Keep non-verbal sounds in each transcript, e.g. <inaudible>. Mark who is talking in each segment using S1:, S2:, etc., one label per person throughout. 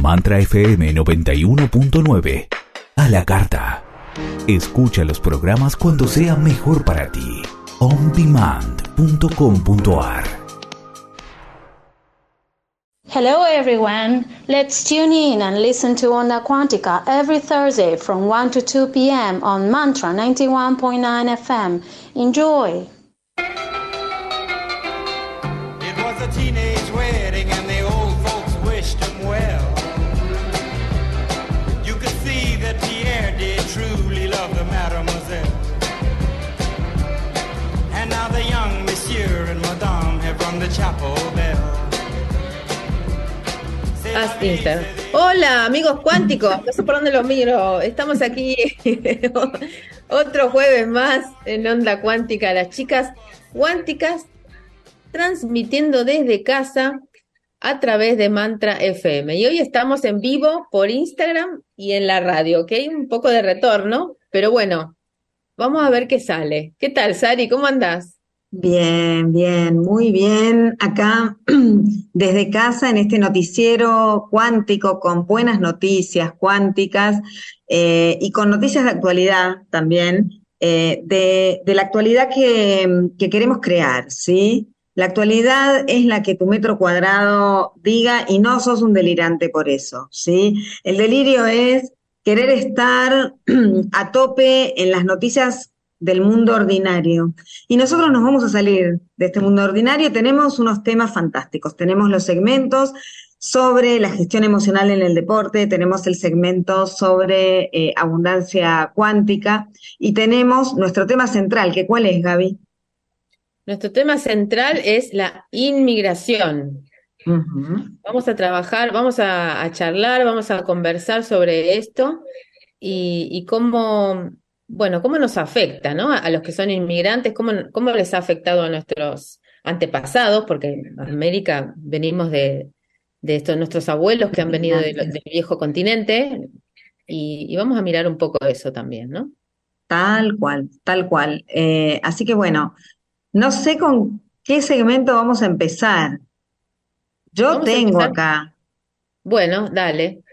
S1: Mantra FM 91.9. A la carta. Escucha los programas cuando sea mejor para ti. ondemand.com.ar
S2: Hello everyone. Let's tune in and listen to Onda Quantica every Thursday from 1 to 2 p.m. on Mantra 91.9 FM. Enjoy.
S3: Haz Insta. Hola, amigos cuánticos. No sé por dónde los miro. Estamos aquí <laughs> otro jueves más en Onda Cuántica. Las chicas cuánticas transmitiendo desde casa a través de Mantra FM. Y hoy estamos en vivo por Instagram y en la radio, ¿ok? Un poco de retorno, pero bueno, vamos a ver qué sale. ¿Qué tal, Sari? ¿Cómo andás?
S4: Bien, bien, muy bien. Acá <clears throat> desde casa en este noticiero cuántico con buenas noticias cuánticas eh, y con noticias de actualidad también, eh, de, la actualidad que, que, queremos crear, ¿sí? La actualidad es la que tu metro cuadrado diga y no sos un delirante por eso, ¿sí? El delirio es querer estar <clears throat> a tope en las noticias del mundo ordinario. Y nosotros nos vamos a salir de este mundo ordinario. Tenemos unos temas fantásticos. Tenemos los segmentos sobre la gestión emocional en el deporte, tenemos el segmento sobre eh, abundancia cuántica y tenemos nuestro tema central, que ¿cuál es, Gaby?
S3: Nuestro tema central es la inmigración. Uh -huh. Vamos a trabajar, vamos a, a, charlar, vamos a conversar sobre esto y, y cómo bueno, cómo nos afecta, ¿no? A, los que son inmigrantes, cómo, cómo les ha afectado a nuestros antepasados, porque en América venimos de, de estos nuestros abuelos que han venido de, del viejo continente, y, y, vamos a mirar un poco eso también, ¿no?
S4: Tal cual, tal cual. Eh, así que bueno, no sé con qué segmento vamos a empezar. Yo tengo acá.
S3: Bueno, dale.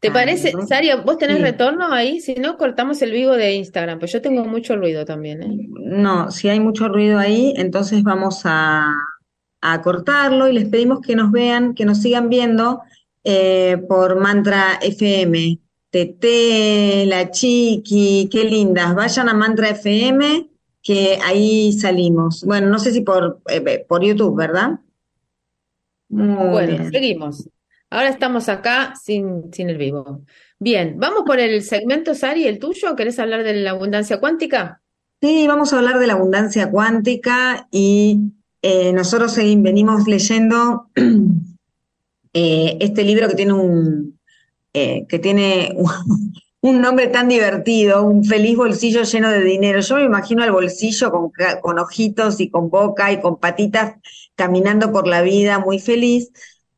S3: ¿Te parece,
S4: ¿no?
S3: Sario, vos tenés
S4: Sí.
S3: retorno ahí? Si no, cortamos el vivo de Instagram, pues yo tengo mucho ruido también, ¿eh?
S4: No, si hay mucho ruido ahí, entonces vamos a, a cortarlo y les pedimos que nos vean, que nos sigan viendo eh, por Mantra FM. Tete, la Chiqui, qué lindas. Vayan a Mantra FM, que ahí salimos. Bueno, no sé si por, eh, por YouTube, ¿verdad? Muy
S3: Bueno,
S4: bien.
S3: seguimos. Ahora estamos acá sin, sin el vivo. Bien, vamos por el segmento, Sari, el tuyo. ¿Querés hablar de la abundancia cuántica?
S4: Sí, vamos a hablar de la abundancia cuántica y eh, nosotros venimos leyendo <clears throat> eh, este libro que tiene un eh, que tiene <laughs> un, nombre tan divertido, un feliz bolsillo lleno de dinero. Yo me imagino al bolsillo con, con ojitos y con boca y con patitas caminando por la vida muy feliz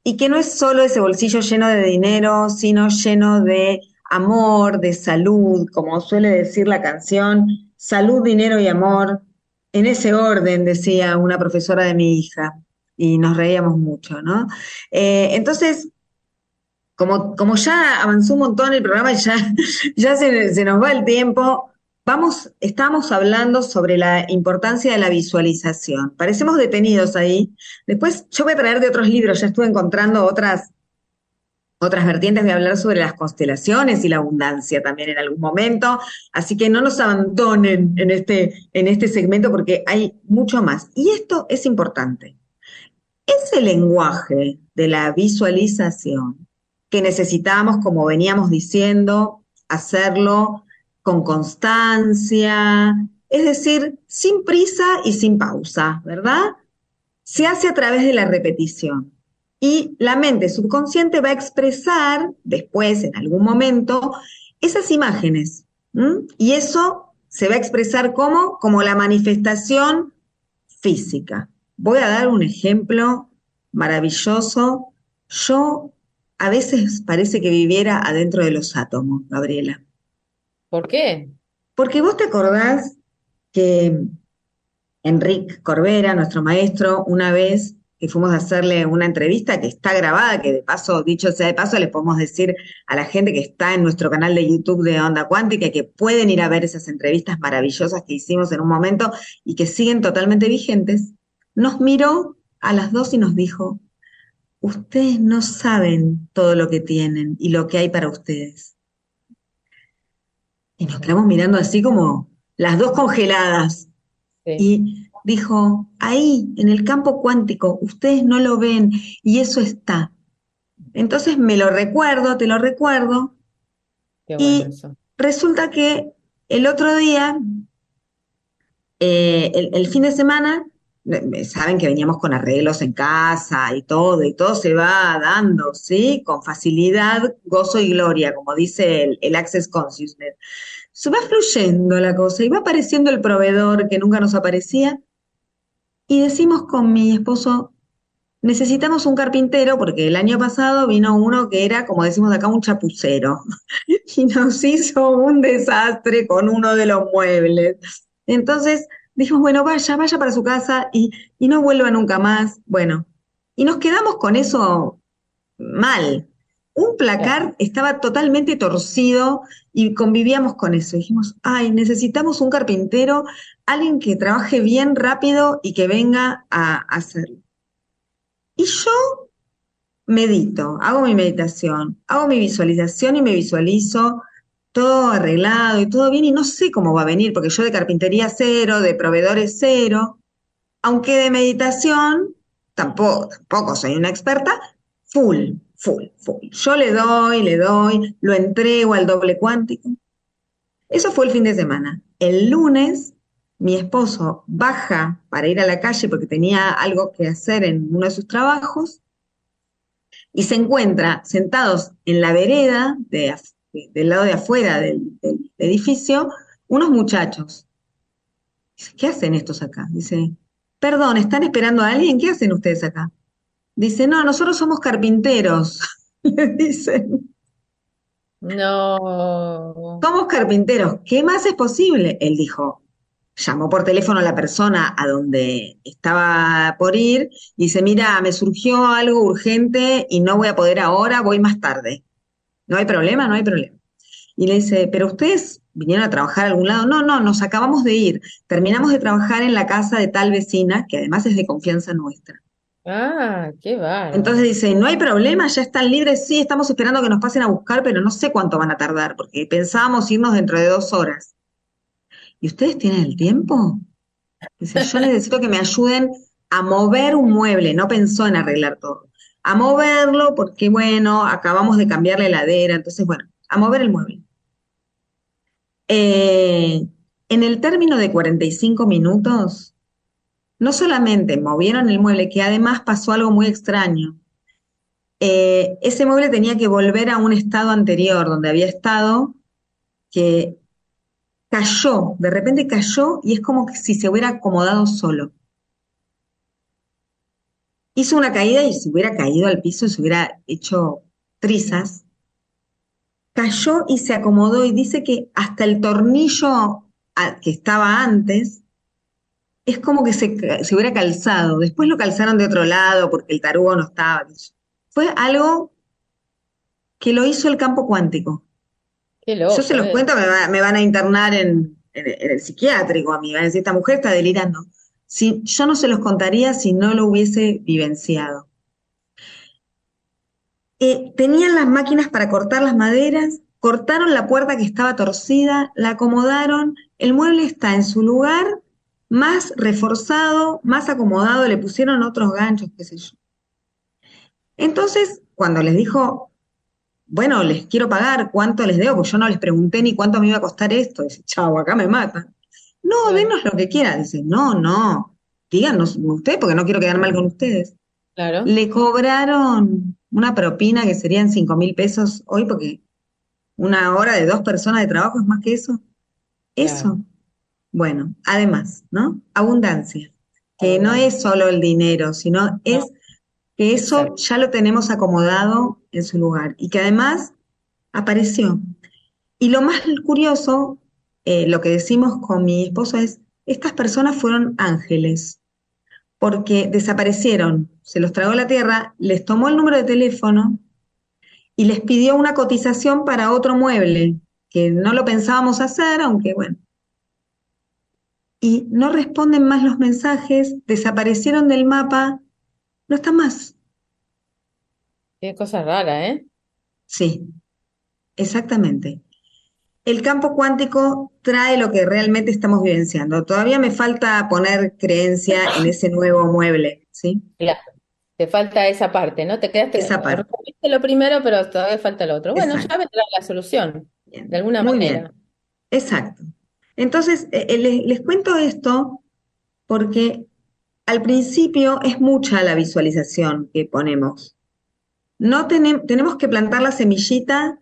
S4: y que no es solo ese bolsillo lleno de dinero, sino lleno de amor, de salud, como suele decir la canción, salud, dinero y amor. En ese orden, decía una profesora de mi hija, y nos reíamos mucho, ¿no? Eh, entonces, como, como ya avanzó un montón el programa <laughs> ya, ya se nos va el tiempo, vamos, estamos hablando sobre la importancia de la visualización. Parecemos detenidos ahí. Después yo voy a traer de otros libros, ya estuve encontrando otras, otras vertientes, voy a hablar sobre las constelaciones y la abundancia también en algún momento. Así que no nos abandonen en este, en este segmento porque hay mucho más. Y esto es importante. Ese lenguaje de la visualización que necesitamos, como veníamos diciendo, hacerlo con constancia, es decir, sin prisa y sin pausa, ¿verdad? Se hace a través de la repetición. Y la mente subconsciente va a expresar después, en algún momento, esas imágenes. Y eso se va a expresar como, como la manifestación física. Voy a dar un ejemplo maravilloso. Yo a veces parece que viviera adentro de los átomos, Gabriela.
S3: ¿Por qué?
S4: Porque vos te acordás que Enrique Corbera, nuestro maestro, una vez que fuimos a hacerle una entrevista que está grabada, que de paso, dicho sea de paso, les podemos decir a la gente que está en nuestro canal de YouTube de Onda Cuántica que pueden ir a ver esas entrevistas maravillosas que hicimos en un momento y que siguen totalmente vigentes, nos miró a las dos y nos dijo, ustedes no saben todo lo que tienen y lo que hay para ustedes. Y nos quedamos mirando así como las dos congeladas. Y dijo, ahí, en el campo cuántico, ustedes no lo ven y eso está. Entonces me lo recuerdo, te lo recuerdo. y resulta que el otro día, eh, el, fin de semana, saben que veníamos con arreglos en casa y todo, y todo se va dando, ¿sí? Con facilidad, gozo y gloria, como dice el, el Access Consciousness. Se va fluyendo la cosa y va apareciendo el proveedor que nunca nos aparecía y decimos con mi esposo, necesitamos un carpintero porque el año pasado vino uno que era, como decimos acá, un chapucero <laughs> y nos hizo un desastre con uno de los muebles. Entonces dijimos, bueno, vaya, vaya para su casa y, y no vuelva nunca más. Bueno, y nos quedamos con eso mal. Un placar estaba totalmente torcido y convivíamos con eso. Dijimos, ay, necesitamos un carpintero, alguien que trabaje bien rápido y que venga a hacerlo. Y yo medito, hago mi meditación, hago mi visualización y me visualizo todo arreglado y todo bien y no sé cómo va a venir, porque yo de carpintería cero, de proveedores cero, aunque de meditación tampoco, tampoco soy una experta, full, full, full. Yo le doy, le doy, lo entrego al doble cuántico. Eso fue el fin de semana. El lunes, mi esposo baja para ir a la calle porque tenía algo que hacer en uno de sus trabajos y se encuentra sentados en la vereda del lado de afuera del, del edificio unos muchachos. Dice, ¿qué hacen estos acá? Dice, perdón, ¿están esperando a alguien? ¿Qué hacen ustedes acá? Dice, no, nosotros somos carpinteros, <laughs> le dicen.
S3: No.
S4: Somos carpinteros, ¿qué más es posible? Él dijo, llamó por teléfono a la persona a donde estaba por ir y dice, mira, me surgió algo urgente y no voy a poder ahora, voy más tarde. No hay problema, no hay problema. Y le dice, pero ustedes vinieron a trabajar a algún lado. No, no, nos acabamos de ir. Terminamos de trabajar en la casa de tal vecina, que además es de confianza nuestra.
S3: Ah, qué va.
S4: Entonces dice, no hay problema, ya están libres, sí, estamos esperando que nos pasen a buscar, pero no sé cuánto van a tardar, porque pensábamos irnos dentro de dos horas. ¿Y ustedes tienen el tiempo? Dice, yo necesito que me ayuden a mover un mueble, no pensó en arreglar todo. A moverlo porque, bueno, acabamos de cambiar la heladera, entonces, bueno, a mover el mueble. Eh, en el término de 45 minutos, no solamente movieron el mueble, que además pasó algo muy extraño. Eh, ese mueble tenía que volver a un estado anterior, donde había estado, que cayó, de repente cayó y es como que si se hubiera acomodado solo. Hizo una caída y se hubiera caído al piso y se hubiera hecho trizas. Cayó y se acomodó y dice que hasta el tornillo que estaba antes es como que se, hubiera calzado. Después lo calzaron de otro lado porque el tarugo no estaba. Fue algo que lo hizo el campo cuántico. Yo se los cuento, me, van a internar en, el psiquiátrico a mí. Van a decir, esta mujer está delirando. Si, yo no se los contaría si no lo hubiese vivenciado. Eh, tenían las máquinas para cortar las maderas, cortaron la puerta que estaba torcida, la acomodaron, el mueble está en su lugar más reforzado, más acomodado, le pusieron otros ganchos, qué sé yo. Entonces, cuando les dijo, bueno, les quiero pagar, ¿cuánto les debo? Pues yo no les pregunté ni cuánto me iba a costar esto. Dice, chau, acá me matan. No, denos lo que quieran. Dice, no, no, díganos ustedes porque no quiero quedar mal con ustedes.
S3: Claro.
S4: Le cobraron una propina que serían cinco mil pesos hoy porque una hora de dos personas de trabajo es más que eso. Eso. Bueno, además, ¿no? Abundancia, que no es solo el dinero, sino es que eso ya lo tenemos acomodado en su lugar y que además apareció. Y lo más curioso, eh, lo que decimos con mi esposo es, estas personas fueron ángeles, porque desaparecieron, se los tragó la tierra, les tomó el número de teléfono y les pidió una cotización para otro mueble, que no lo pensábamos hacer, aunque bueno. Y no responden más los mensajes, desaparecieron del mapa, no están más.
S3: Qué cosa rara, ¿eh?
S4: Sí, exactamente. El campo cuántico trae lo que realmente estamos vivenciando. Todavía me falta poner creencia en ese nuevo mueble, ¿sí?
S3: Claro. Te falta esa parte, ¿no? Te quedaste,
S4: Esa parte.
S3: respondiste lo primero, pero todavía falta lo otro. Bueno, ya
S4: Exacto.
S3: vendrá la solución,
S4: Bien,
S3: de alguna
S4: muy
S3: manera.
S4: bien. Exacto. Entonces, eh, eh, les, les cuento esto porque al principio es mucha la visualización que ponemos. No tenem- tenemos que plantar la semillita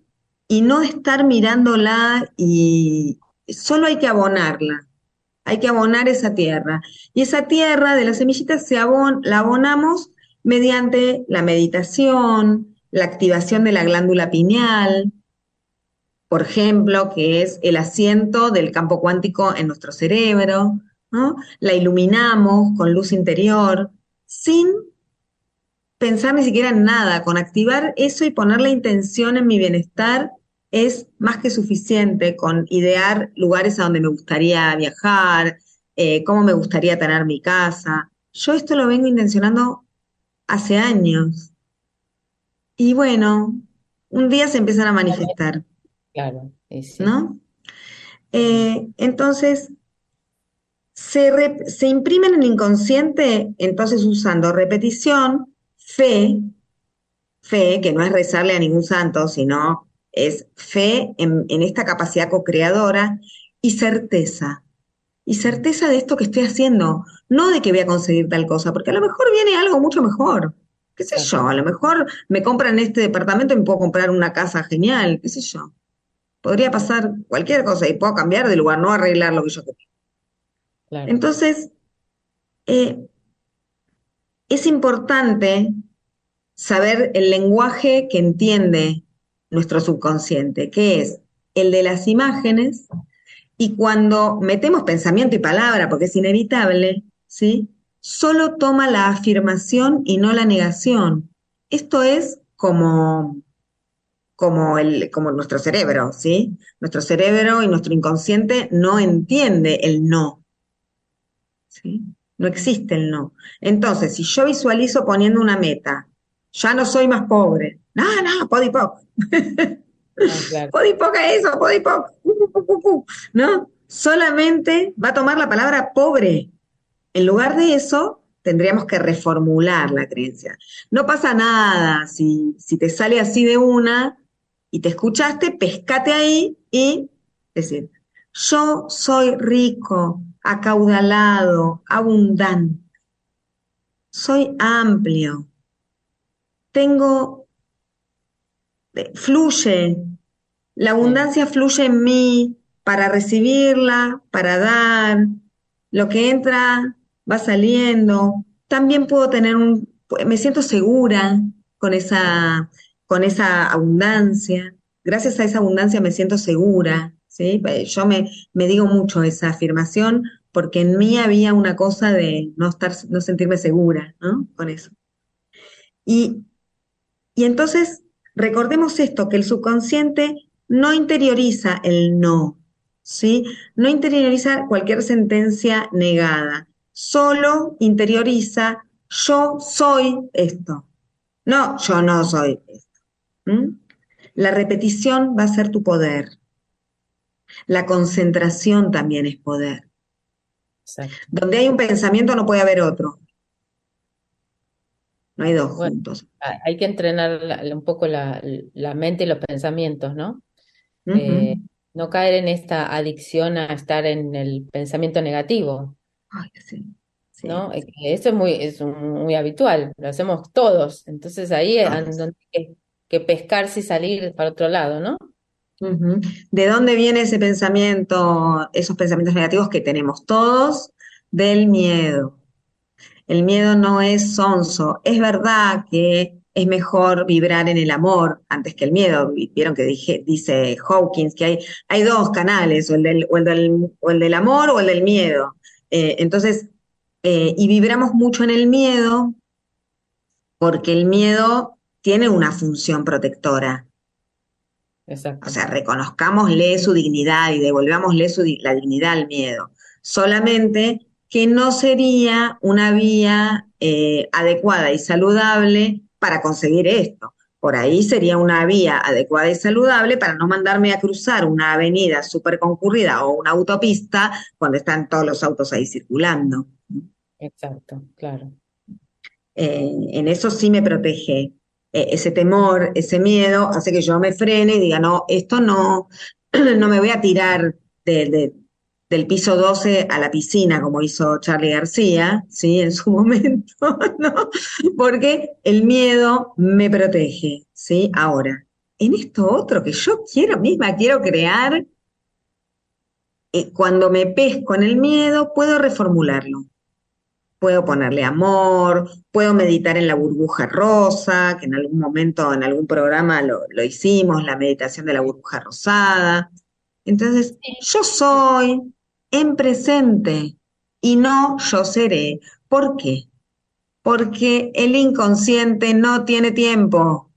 S4: y no estar mirándola y solo hay que abonarla. Hay que abonar esa tierra. Y esa tierra de la semillita se abon- la abonamos mediante la meditación, la activación de la glándula pineal, por ejemplo, que es el asiento del campo cuántico en nuestro cerebro, ¿no? La iluminamos con luz interior, sin pensar ni siquiera en nada, con activar eso y poner la intención en mi bienestar es más que suficiente, con idear lugares a donde me gustaría viajar, eh, cómo me gustaría tener mi casa. Yo esto lo vengo intencionando hace años. Y bueno, un día se empiezan a manifestar.
S3: Claro, y sí.
S4: ¿no? Eh, entonces, se, re- se imprime en el inconsciente, entonces usando repetición, fe, fe, que no es rezarle a ningún santo, sino es fe en, en esta capacidad co-creadora y certeza. Y certeza de esto que estoy haciendo, no de que voy a conseguir tal cosa, porque a lo mejor viene algo mucho mejor. ¿Qué sé yo? A lo mejor me compran este departamento y me puedo comprar una casa genial, qué sé yo. Podría pasar cualquier cosa y puedo cambiar de lugar, no arreglar lo que yo quería.
S3: Claro.
S4: Entonces, eh, es importante saber el lenguaje que entiende nuestro subconsciente, que es el de las imágenes, y cuando metemos pensamiento y palabra, porque es inevitable, ¿sí? Solo toma la afirmación y no la negación. Esto es como, como, el, como nuestro cerebro, ¿sí? Nuestro cerebro y nuestro inconsciente no entiende el no. ¿sí? No existe el no. Entonces, si yo visualizo poniendo una meta, ya no soy más pobre. No, no, podipoc.
S3: Ah, claro. <laughs>
S4: Podipoc es eso, podipoc. Uh, uh, uh. ¿No? Solamente va a tomar la palabra pobre. En lugar de eso, tendríamos que reformular la creencia. No pasa nada si, si te sale así de una y te escuchaste, pescate ahí y decir, yo soy rico, acaudalado, abundante. Soy amplio. Tengo, fluye. La abundancia fluye en mí para recibirla, para dar. Lo que entra va saliendo. También puedo tener un, me siento segura con esa, con esa abundancia. Gracias a esa abundancia me siento segura, ¿sí? Yo me, me digo mucho esa afirmación porque en mí había una cosa de no estar, no sentirme segura, ¿no? Con eso. Y, y entonces recordemos esto, que el subconsciente no interioriza el no, ¿sí? No interioriza cualquier sentencia negada, solo interioriza yo soy esto. No, yo no soy esto. ¿Mm? La repetición va a ser tu poder. La concentración también es poder.
S3: Exacto.
S4: Donde hay un pensamiento no puede haber otro. No hay dos
S3: Bueno.
S4: juntos.
S3: Ah, Hay que entrenar la- un poco la, la mente y los pensamientos, ¿no? Eh, no caer en esta adicción a estar en el pensamiento negativo,
S4: Ay, sí, sí,
S3: ¿no?
S4: Sí.
S3: Eso es muy, es un- muy habitual, lo hacemos todos. Entonces ahí es
S4: Todos.
S3: donde hay que, que pescarse y salir para otro lado, ¿no?
S4: ¿De dónde viene ese pensamiento, esos pensamientos negativos que tenemos todos? Del miedo. El miedo no es sonso. Es verdad que es mejor vibrar en el amor antes que el miedo. Vieron que dije, dice Hawkins que hay, hay dos canales, o el del, o el del, o el del amor o el del miedo. Eh, entonces, eh, y vibramos mucho en el miedo porque el miedo tiene una función protectora.
S3: Exacto.
S4: O sea, reconozcámosle su dignidad y devolvámosle su, la dignidad al miedo. Solamente que no sería una vía eh, adecuada y saludable para conseguir esto. Por ahí sería una vía adecuada y saludable para no mandarme a cruzar una avenida súper concurrida o una autopista cuando están todos los autos ahí circulando.
S3: Exacto, claro.
S4: Eh, en eso sí me protege. Eh, ese temor, ese miedo, hace que yo me frene y diga, no, esto no, <clears throat> no me voy a tirar del piso 12 a la piscina, como hizo Charlie García, ¿sí? En su <laughs> momento, ¿no? Porque el miedo me protege, ¿sí? Ahora, en esto otro que yo quiero misma, quiero crear, eh, cuando me pesco en el miedo, puedo reformularlo puedo ponerle amor, puedo meditar en la burbuja rosa, que en algún momento, en algún programa lo, hicimos, la meditación de la burbuja rosada. Entonces, yo soy en presente y no yo seré. ¿Por qué? Porque el inconsciente no tiene tiempo.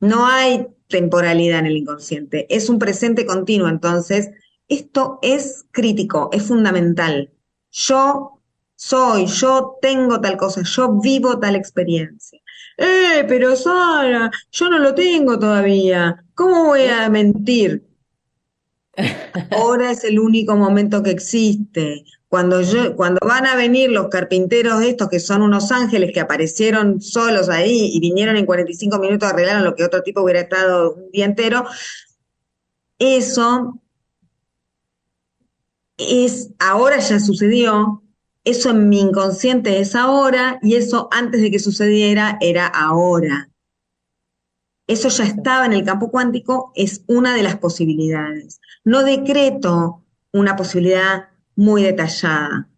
S4: No hay temporalidad en el inconsciente. Es un presente continuo. Entonces, esto es crítico, es fundamental. Yo soy, yo tengo tal cosa, yo vivo tal experiencia. Eh, pero Sara, yo no lo tengo todavía. ¿Cómo voy a mentir? Ahora es el único momento que existe. Cuando, yo, cuando van a venir los carpinteros estos, que son unos ángeles que aparecieron solos ahí y vinieron en 45 minutos, arreglaron lo que otro tipo hubiera estado un día entero, eso es, ahora ya sucedió, eso en mi inconsciente es ahora y eso antes de que sucediera era ahora. Eso ya estaba en el campo cuántico, es una de las posibilidades. No decreto una posibilidad muy detallada.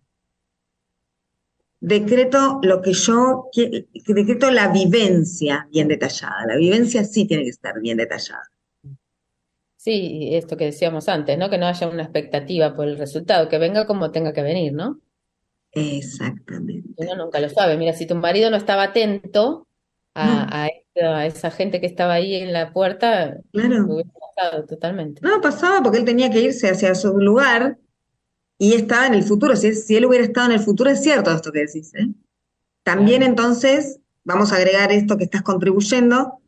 S4: Decreto lo que yo, decreto la vivencia bien detallada. La vivencia sí tiene que estar bien detallada.
S3: Sí, esto que decíamos antes, ¿no? Que no haya una expectativa por el resultado, que venga como tenga que venir, ¿no?
S4: Exactamente.
S3: Uno nunca lo sabe. Mira, si tu marido no estaba atento a, esa gente que estaba ahí en la puerta,
S4: claro.
S3: hubiera pasado totalmente.
S4: No, pasaba porque él tenía que irse hacia su lugar y estaba en el futuro. Si, si él hubiera estado en el futuro, es cierto esto que decís. ¿eh? También entonces vamos a agregar esto que estás contribuyendo,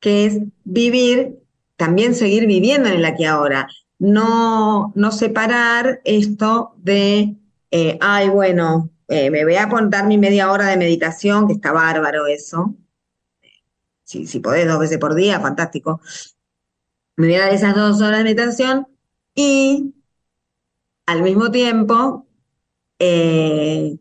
S4: que es vivir, también seguir viviendo en el aquí ahora. No, no separar esto de eh, ay, bueno, eh, me voy a apuntar mi media hora de meditación, que está bárbaro eso. Si, si podés dos veces por día, fantástico. Me voy a dar esas dos horas de meditación y al mismo tiempo eh,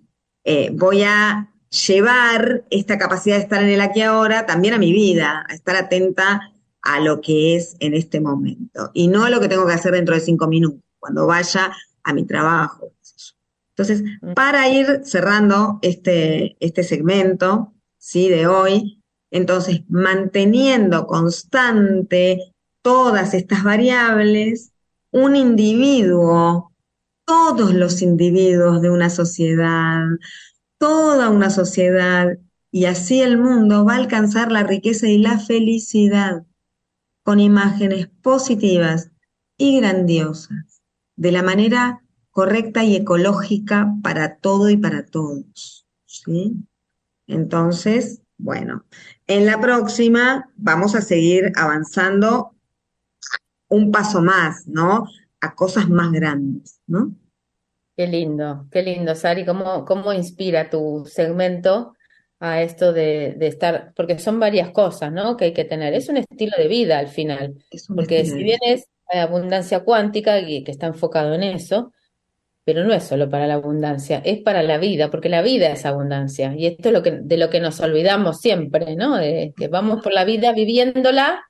S4: voy a llevar esta capacidad de estar en el aquí ahora también a mi vida, a estar atenta a lo que es en este momento y no a lo que tengo que hacer dentro de cinco minutos, cuando vaya a mi trabajo, entonces, mm. para ir cerrando este, este segmento ¿sí? de hoy, entonces, manteniendo constante todas estas variables, un individuo, todos los individuos de una sociedad, toda una sociedad, y así el mundo va a alcanzar la riqueza y la felicidad con imágenes positivas y grandiosas, de la manera correcta y ecológica para todo y para todos. ¿sí? Entonces, bueno, en la próxima vamos a seguir avanzando un paso más, ¿no? A cosas más grandes, ¿no?
S3: Qué lindo, qué lindo, Sari, cómo, cómo inspira tu segmento a esto de, estar, porque son varias cosas, ¿no? Que hay que tener. Es un estilo de vida al final, porque si bien es abundancia cuántica, y que está enfocado en eso, pero no es solo para la abundancia, es para la vida, porque la vida es abundancia. Y esto es lo que, de lo que nos olvidamos siempre, ¿no? De que vamos por la vida viviéndola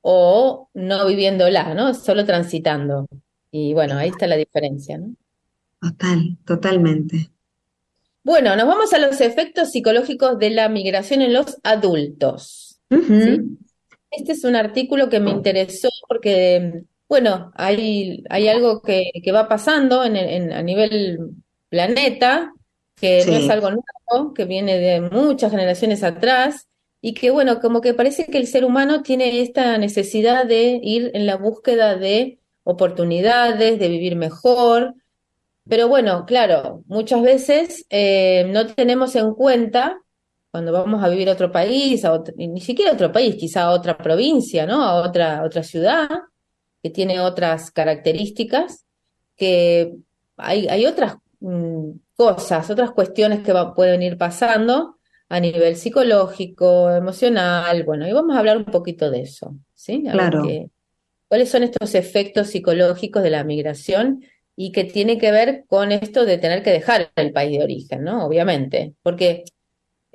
S3: o no viviéndola, ¿no? Solo transitando. Y bueno, ahí está la diferencia, ¿no?
S4: Total, totalmente.
S3: Bueno, nos vamos a los efectos psicológicos de la migración en los adultos. Este es un artículo que me interesó porque bueno, hay, hay algo que, va pasando en, a nivel planeta que no es algo nuevo, que viene de muchas generaciones atrás y que, bueno, como que parece que el ser humano tiene esta necesidad de ir en la búsqueda de oportunidades, de vivir mejor. Pero bueno, claro, muchas veces eh, no tenemos en cuenta cuando vamos a vivir a otro país, a ni siquiera a otro país, quizá a otra provincia, ¿no? A otra, otra ciudad que tiene otras características, que hay, hay otras mm, cosas, otras cuestiones que pueden ir pasando a nivel psicológico, emocional, bueno, y vamos a hablar un poquito de eso, ¿sí?
S4: claro.
S3: ¿Cuáles son estos efectos psicológicos de la migración y que tiene que ver con esto de tener que dejar el país de origen, ¿no? Obviamente, porque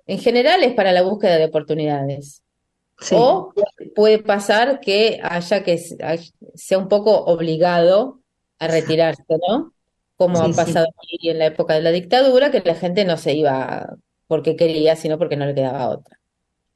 S3: en general es para la búsqueda de oportunidades. O puede pasar que haya que sea un poco obligado a retirarse, ¿no? Como ha pasado en la época de la dictadura, que la gente no se iba porque quería, sino porque no le quedaba otra.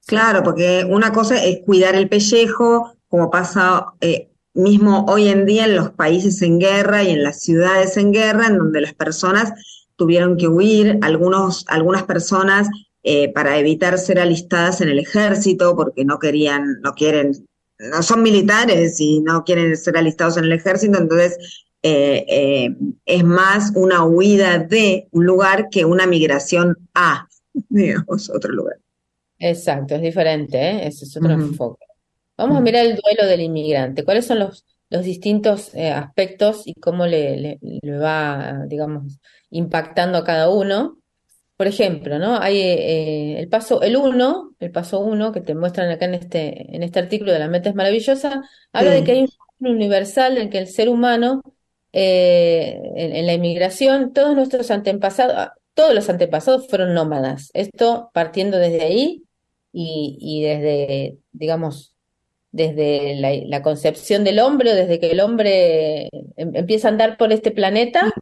S4: Claro, porque una cosa es cuidar el pellejo, como pasa eh, mismo hoy en día en los países en guerra y en las ciudades en guerra, en donde las personas tuvieron que huir, algunos, algunas personas eh, para evitar ser alistadas en el ejército, porque no querían, no quieren, no son militares y no quieren ser alistados en el ejército, entonces eh, eh, es más una huida de un lugar que una migración a, <laughs> digamos, otro lugar.
S3: Exacto, es diferente, ¿eh? ese es otro enfoque. Vamos a mirar el duelo del inmigrante. ¿Cuáles son los, los distintos aspectos y cómo le, le, va, digamos, impactando a cada uno? Por ejemplo, ¿no? Hay eh, el paso, el uno, el paso uno que te muestran acá en este, en este artículo de La mente es maravillosa, habla de que hay un universal en que el ser humano, eh, en, la inmigración, todos nuestros antepasados, todos los antepasados fueron nómadas. Esto partiendo desde ahí y, y desde, digamos, desde la, concepción del hombre o desde que el hombre em, empieza a andar por este planeta,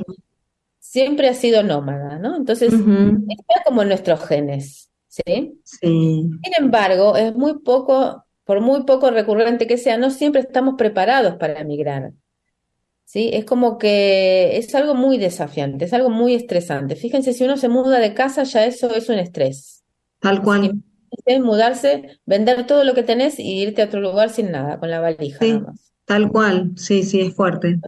S3: siempre ha sido nómada, ¿no? Entonces, está como en nuestros genes, ¿sí?
S4: Sin
S3: embargo, es muy poco, por muy poco recurrente que sea, no siempre estamos preparados para emigrar. ¿Sí? Es como que es algo muy desafiante, es algo muy estresante. Fíjense, si uno se muda de casa, ya eso es un estrés.
S4: Tal cual
S3: mudarse, vender todo lo que tenés y irte a otro lugar sin nada, con la valija
S4: Tal cual, sí, sí, es fuerte.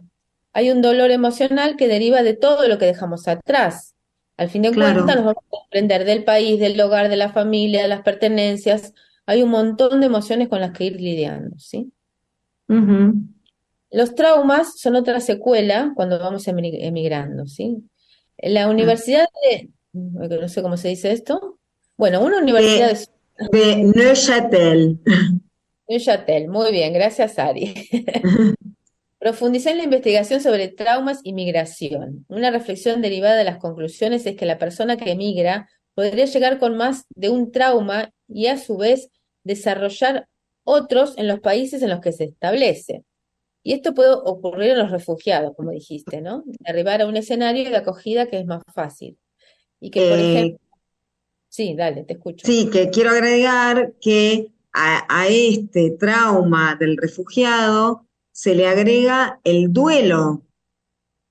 S3: Hay un dolor emocional que deriva de todo lo que dejamos atrás. Al fin de cuentas nos vamos a desprender del país, del hogar, de la familia, de las pertenencias. Hay un montón de emociones con las que ir lidiando, ¿sí? Los traumas son otra secuela cuando vamos emigrando, ¿sí? La universidad de, no sé cómo se dice esto, bueno, una universidad de
S4: de Neuchâtel.
S3: Neuchâtel, muy bien, gracias Ari. <laughs> Profundizar en la investigación sobre traumas y migración. Una reflexión derivada de las conclusiones es que la persona que emigra podría llegar con más de un trauma y a su vez desarrollar otros en los países en los que se establece. Y esto puede ocurrir en los refugiados, como dijiste, ¿no? Arribar a un escenario de acogida que es más fácil. Y que, por eh, ejemplo, Sí, dale, te escucho.
S4: Sí, que quiero agregar que a, este trauma del refugiado se le agrega el duelo,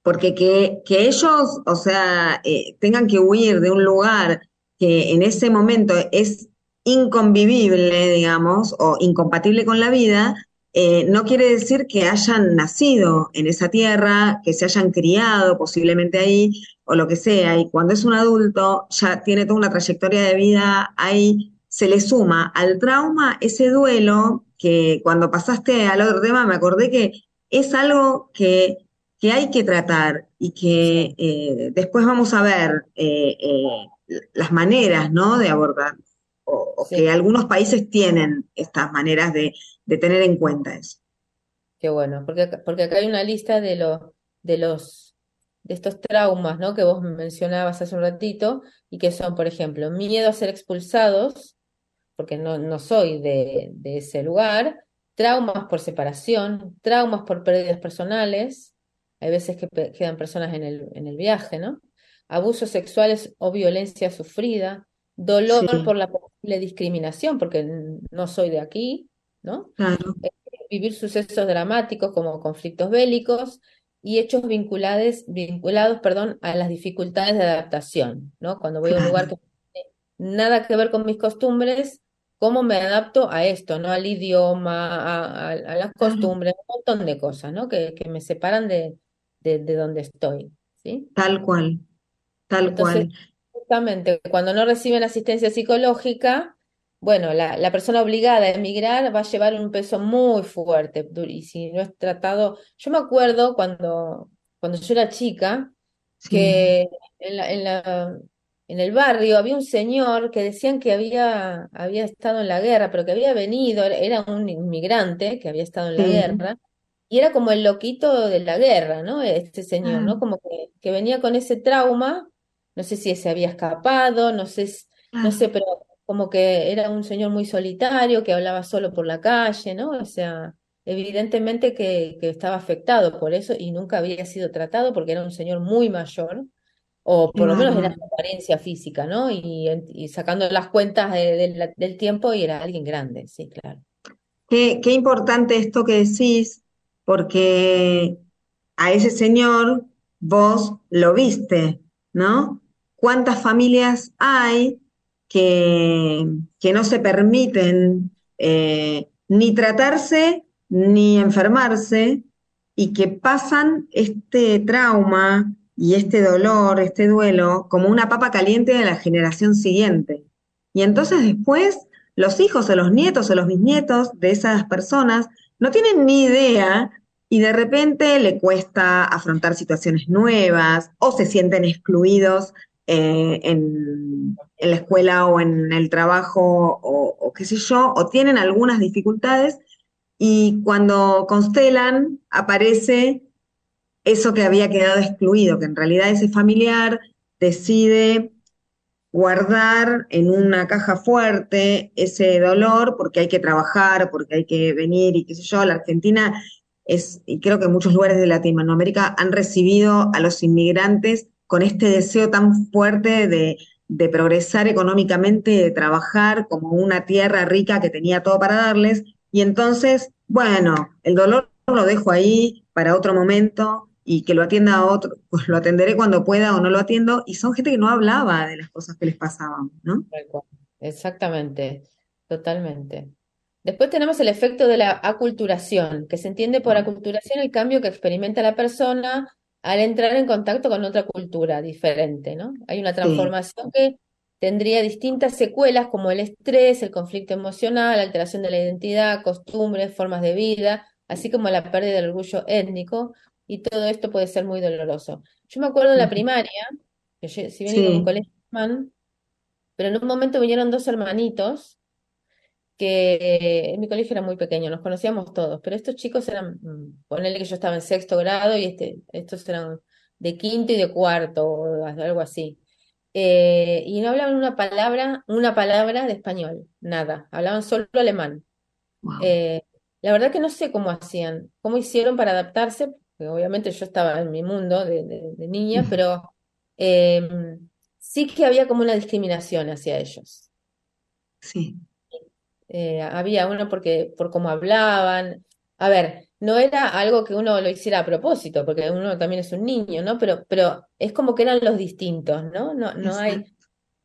S4: porque que, que ellos, o sea, eh, tengan que huir de un lugar que en ese momento es inconvivible, digamos, o incompatible con la vida, eh, no quiere decir que hayan nacido en esa tierra, que se hayan criado posiblemente ahí o lo que sea. Y cuando es un adulto, ya tiene toda una trayectoria de vida ahí, se le suma al trauma ese duelo que cuando pasaste al otro tema me acordé que es algo que, que hay que tratar y que eh, después vamos a ver eh, las maneras ¿no? de abordar o, que algunos países tienen estas maneras de, tener en cuenta eso.
S3: Qué bueno, porque, porque acá hay una lista de, lo, de los de estos traumas, ¿no? Que vos mencionabas hace un ratito y que son, por ejemplo, miedo a ser expulsados, porque no, no soy de, de ese lugar, traumas por separación, traumas por pérdidas personales, hay veces que quedan personas en el, en el viaje, ¿no? Abusos sexuales o violencia sufrida, dolor por la posible discriminación, porque no soy de aquí, ¿no?
S4: Claro.
S3: Eh, vivir sucesos dramáticos como conflictos bélicos, y hechos vinculados, vinculados perdón, a las dificultades de adaptación, ¿no? Cuando voy a un lugar que no tiene nada que ver con mis costumbres, ¿cómo me adapto a esto, ¿no? Al idioma, a, a- a las costumbres, un montón de cosas, ¿no? Que, que me separan de, de, de donde estoy, ¿sí?
S4: Tal cual, tal
S3: Entonces,
S4: cual.
S3: justamente, cuando no reciben asistencia psicológica, bueno, la, la persona obligada a emigrar va a llevar un peso muy fuerte. Y si no es tratado, yo me acuerdo cuando, cuando yo era chica,
S4: Sí,
S3: que en la, en la, en el barrio había un señor que decían que había, había estado en la guerra, pero que había venido, era un inmigrante que había estado en la
S4: sí,
S3: guerra, y era como el loquito de la guerra, ¿no? Este señor, ¿no? Como que, que venía con ese trauma, no sé si se había escapado, no sé, no
S4: claro.
S3: sé, pero como que era un señor muy solitario, que hablaba solo por la calle, ¿no? O sea, evidentemente que, que estaba afectado por eso y nunca había sido tratado porque era un señor muy mayor, o por lo menos era su apariencia física, ¿no? Y, sacando las cuentas de- de la- del tiempo y era alguien grande, sí, claro.
S4: Qué, qué importante esto que decís, porque a ese señor vos lo viste, ¿no? ¿Cuántas familias hay que, que no se permiten eh, ni tratarse ni enfermarse y que pasan este trauma y este dolor, este duelo, como una papa caliente de la generación siguiente? Y entonces después los hijos o los nietos o los bisnietos de esas personas no tienen ni idea y de repente le cuesta afrontar situaciones nuevas o se sienten excluidos eh, en, la escuela o en el trabajo o qué sé yo, o tienen algunas dificultades y cuando constelan aparece eso que había quedado excluido, que en realidad ese familiar decide guardar en una caja fuerte ese dolor porque hay que trabajar, porque hay que venir y qué sé yo. La Argentina es, y creo que muchos lugares de Latinoamérica han recibido a los inmigrantes con este deseo tan fuerte de, de progresar económicamente, de trabajar como una tierra rica que tenía todo para darles. Y entonces, bueno, el dolor lo dejo ahí para otro momento y que lo atienda a otro, pues lo atenderé cuando pueda o no lo atiendo, y son gente que no hablaba de las cosas que les pasaban, ¿no?
S3: Exactamente, totalmente. Después tenemos el efecto de la aculturación, que se entiende por aculturación el cambio que experimenta la persona al entrar en contacto con otra cultura diferente, ¿no? Hay una
S4: Sí,
S3: transformación que tendría distintas secuelas como el estrés, el conflicto emocional, la alteración de la identidad, costumbres, formas de vida, así como la pérdida del orgullo étnico, y todo esto puede ser muy doloroso. Yo me acuerdo en la primaria, que yo, si bien iba a un
S4: sí,
S3: colegio alemán, pero en un momento vinieron dos hermanitos que en mi colegio era muy pequeño, nos conocíamos todos, pero estos chicos eran, mm, ponele que yo estaba en sexto grado y este, estos eran de quinto y de cuarto, o algo así. Eh, y no hablaban una palabra, una palabra de español, nada, hablaban solo alemán.
S4: wow,
S3: Eh, la verdad que no sé cómo hacían, cómo hicieron para adaptarse, obviamente yo estaba en mi mundo de, de- de niña, pero eh, sí que había como una discriminación hacia ellos.
S4: sí,
S3: Eh, había uno porque, por cómo hablaban. A ver, no era algo que uno lo hiciera a propósito, porque uno también es un niño, ¿no? Pero, pero es como que eran los distintos, ¿no? No, no hay,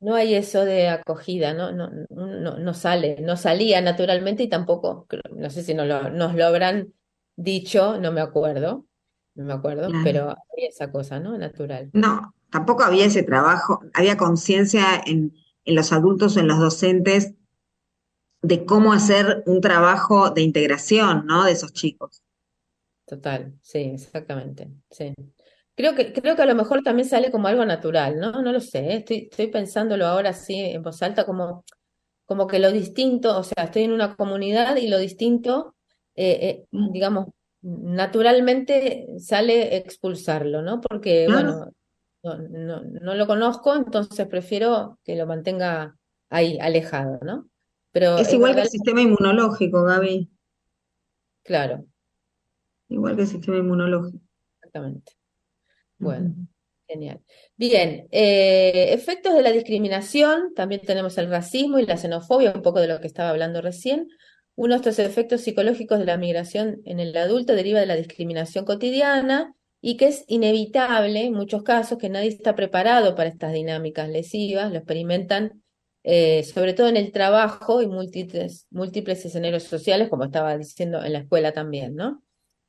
S3: no hay eso de acogida, ¿no? No, no, no sale, no salía naturalmente y tampoco, no sé si nos lo, nos lo habrán dicho, no me acuerdo, no me acuerdo,
S4: claro.
S3: pero había esa cosa, ¿no? Natural.
S4: No, tampoco había ese trabajo, había conciencia en, en los adultos, en los docentes, de cómo hacer un trabajo de integración, ¿no? De esos chicos.
S3: Total, sí, exactamente, sí. Creo que, creo que a lo mejor también sale como algo natural, ¿no? No lo sé, ¿eh? Estoy, estoy pensándolo ahora así en voz alta, como, como que lo distinto, o sea, estoy en una comunidad y lo distinto, eh, eh, digamos, naturalmente sale expulsarlo, ¿no? Porque,
S4: Claro,
S3: bueno, no, no, no lo conozco, entonces prefiero que lo mantenga ahí, alejado, ¿no? Pero
S4: es igual que el sistema inmunológico, Gaby,
S3: claro,
S4: igual que el sistema inmunológico.
S3: exactamente. Bueno. Genial. Bien, eh, efectos de la discriminación, también tenemos el racismo y la xenofobia, un poco de lo que estaba hablando recién. Uno de estos efectos psicológicos de la migración en el adulto deriva de la discriminación cotidiana y que es inevitable en muchos casos que nadie está preparado para estas dinámicas lesivas, lo experimentan eh, sobre todo en el trabajo y múltiples, múltiples escenarios sociales, como estaba diciendo en la escuela también, ¿no?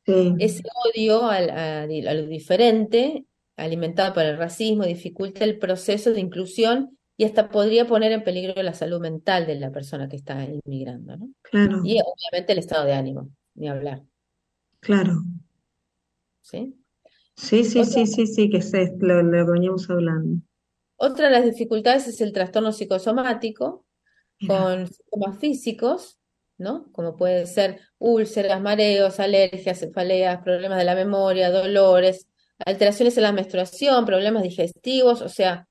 S3: Ese odio a, a, lo diferente, alimentado por el racismo, dificulta el proceso de inclusión y hasta podría poner en peligro la salud mental de la persona que está inmigrando, ¿no?
S4: Claro.
S3: Y obviamente el estado de ánimo, ni hablar.
S4: Claro.
S3: ¿Sí?
S4: Sí, sí, sí, sí, sí, que es lo, lo que veníamos hablando.
S3: Otra de las dificultades es el trastorno psicosomático, con síntomas físicos, ¿no? Como puede ser úlceras, mareos, alergias, cefaleas, problemas de la memoria, dolores, alteraciones en la menstruación, problemas digestivos, o sea,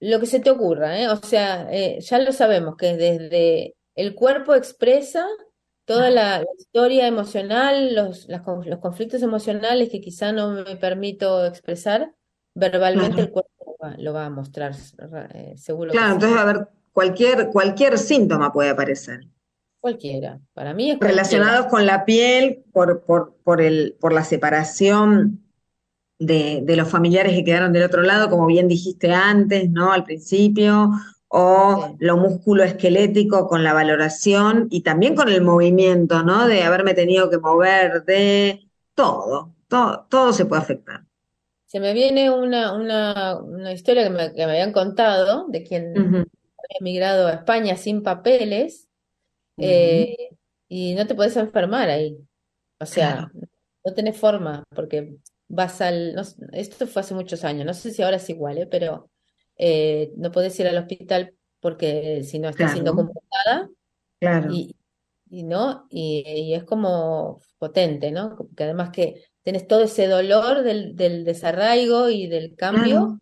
S3: lo que se te ocurra, ¿eh? O sea, eh, ya lo sabemos que desde el cuerpo expresa toda la, historia emocional, los, los conflictos emocionales que quizá no me permito expresar, verbalmente el cuerpo lo va, a mostrar, eh, seguro.
S4: Claro, entonces, a ver, cualquier, cualquier síntoma puede aparecer.
S3: Cualquiera, para mí es
S4: Relacionados con la piel, por, por, por, el, por la separación de, de, los familiares que quedaron del otro lado, como bien dijiste antes, ¿no? Al principio, o lo músculo esquelético con la valoración y también con el movimiento, ¿no? De haberme tenido que mover, de todo, todo, todo se puede afectar.
S3: Se me viene una, una, una historia que me, que me, habían contado de quien había emigrado a España sin papeles eh, y no te puedes enfermar ahí. O sea, no tenés forma porque vas al... No, esto fue hace muchos años, no sé si ahora es igual, ¿eh? pero eh, no podés ir al hospital porque si no estás siendo convocada.
S4: Claro.
S3: Y, y, ¿no? Y, y, es como potente, ¿no? Que además que tenés todo ese dolor del, del desarraigo y del cambio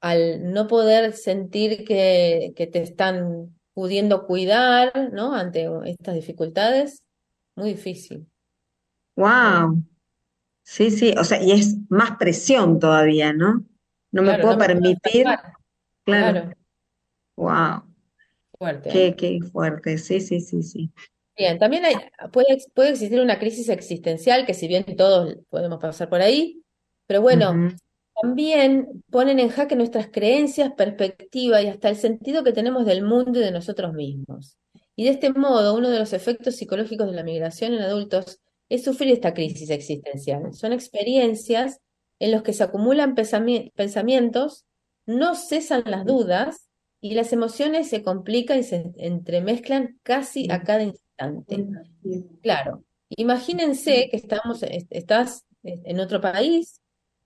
S3: al no poder sentir que, que te están pudiendo cuidar, ¿no? Ante estas dificultades, muy difícil.
S4: Wow. Sí, sí, o sea, y es más presión todavía, ¿no? No me puedo permitir. claro. Wow.
S3: Fuerte.
S4: Qué, qué fuerte, sí, sí, sí, sí.
S3: Bien, también hay, puede, puede existir una crisis existencial, que si bien todos podemos pasar por ahí, pero bueno, uh -huh. también ponen en jaque nuestras creencias, perspectiva y hasta el sentido que tenemos del mundo y de nosotros mismos. Y de este modo, uno de los efectos psicológicos de la migración en adultos es sufrir esta crisis existencial. Son experiencias en las que se acumulan pensamientos, no cesan las dudas y las emociones se complican y se entremezclan casi a cada instante. Claro, imagínense que estamos, estás en otro país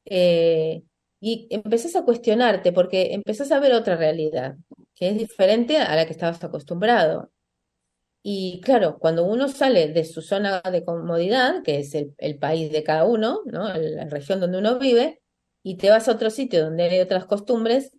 S3: eh, y empezás a cuestionarte porque empezás a ver otra realidad que es diferente a la que estabas acostumbrado. Y claro, cuando uno sale de su zona de comodidad, que es el, país de cada uno, ¿no? la región donde uno vive, y te vas a otro sitio donde hay otras costumbres,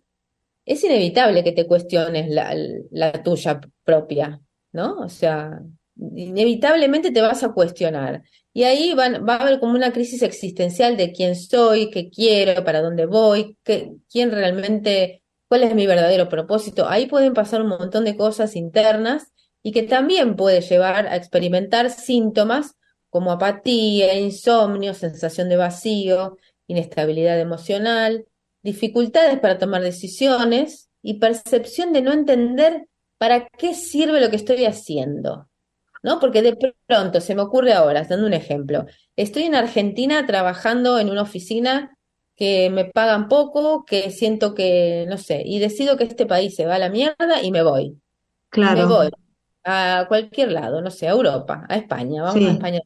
S3: es inevitable que te cuestiones la, la tuya propia, ¿no? O sea, inevitablemente te vas a cuestionar. Y ahí van, va a haber como una crisis existencial de quién soy, qué quiero, para dónde voy, qué, quién realmente, cuál es mi verdadero propósito. Ahí pueden pasar un montón de cosas internas y que también puede llevar a experimentar síntomas como apatía, insomnio, sensación de vacío, inestabilidad emocional, dificultades para tomar decisiones y percepción de no entender para qué sirve lo que estoy haciendo. ¿No? Porque de pronto se me ocurre ahora, dando un ejemplo, estoy en Argentina trabajando en una oficina que me pagan poco, que siento que, no sé, y decido que este país se va a la mierda y me voy.
S4: Claro.
S3: Me voy a cualquier lado, no sé, a Europa, a España, vamos
S4: Sí.
S3: a España.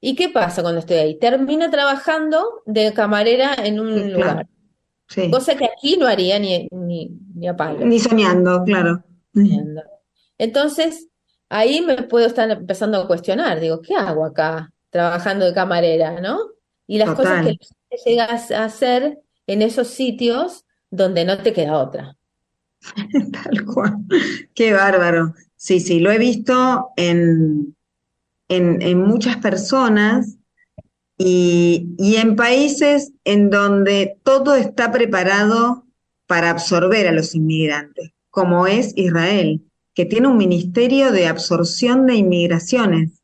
S3: ¿Y qué pasa cuando estoy ahí? Termino trabajando de camarera en un
S4: Sí, claro.
S3: lugar,
S4: Sí.
S3: cosa que aquí no haría ni, ni, ni a palo.
S4: Ni soñando, claro.
S3: Entonces, ahí me puedo estar empezando a cuestionar, digo, ¿qué hago acá trabajando de camarera, no? Y las cosas que llegas a hacer en esos sitios donde no te queda otra. <laughs>
S4: Tal cual. Qué bárbaro. Sí, sí, lo he visto en, en, en muchas personas y, y en países en donde todo está preparado para absorber a los inmigrantes, como es Israel, que tiene un ministerio de absorción de inmigraciones.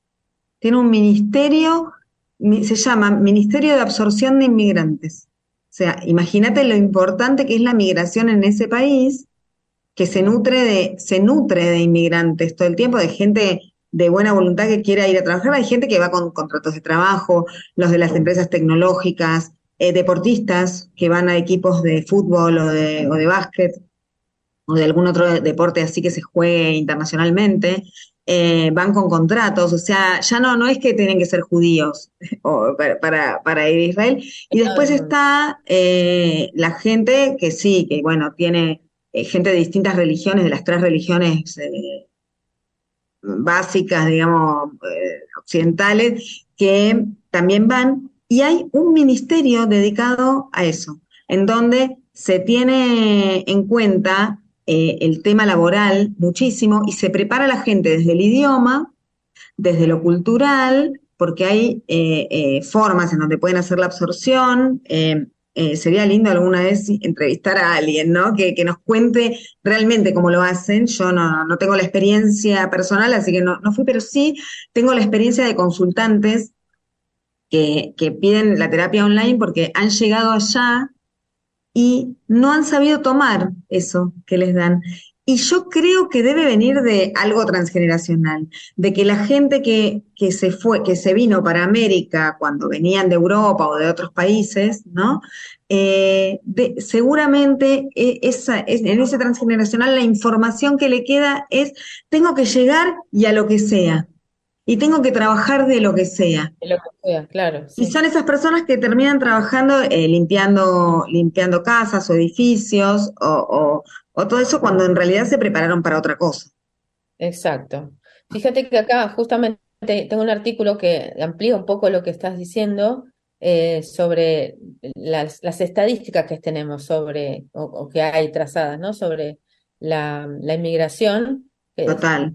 S4: Tiene un ministerio se llama Ministerio de Absorción de Inmigrantes. O sea, imagínate lo importante que es la migración en ese país, que se nutre de, se nutre de inmigrantes todo el tiempo, de gente de buena voluntad que quiera ir a trabajar. Hay gente que va con contratos de trabajo, los de las empresas tecnológicas, eh, deportistas que van a equipos de fútbol o de, o de básquet o de algún otro deporte así que se juegue internacionalmente, eh, van con contratos, o sea, ya no, no es que tienen que ser judíos <laughs> para, para, ir a Israel. Y después está eh, la gente que sí, que bueno, tiene gente de distintas religiones, de las tres religiones básicas, digamos, occidentales, que también van y hay un ministerio dedicado a eso, en donde se tiene en cuenta eh, el tema laboral muchísimo y se prepara a la gente desde el idioma, desde lo cultural, porque hay eh, eh, formas en donde pueden hacer la absorción. Sería lindo alguna vez entrevistar a alguien, ¿no? Que, nos cuente realmente cómo lo hacen. Yo no, no tengo la experiencia personal, así que no, no fui, pero sí tengo la experiencia de consultantes que, piden la terapia online porque han llegado allá y no han sabido tomar eso que les dan. Y yo creo que debe venir de algo transgeneracional, de que la gente que, que, se fue, que se vino para América cuando venían de Europa o de otros países, ¿no? Eh, seguramente e, esa, en ese transgeneracional la información que le queda es tengo que llegar y a lo que sea y tengo que trabajar de lo que sea.
S3: De lo que sea, claro.
S4: Y son esas personas que terminan trabajando eh, limpiando, limpiando casas o edificios o, todo eso cuando en realidad se prepararon para otra cosa.
S3: Exacto. Fíjate que acá justamente tengo un artículo que amplía un poco lo que estás diciendo eh, sobre las, estadísticas que tenemos sobre, o, que hay trazadas, ¿no? Sobre la, la inmigración.
S4: Total.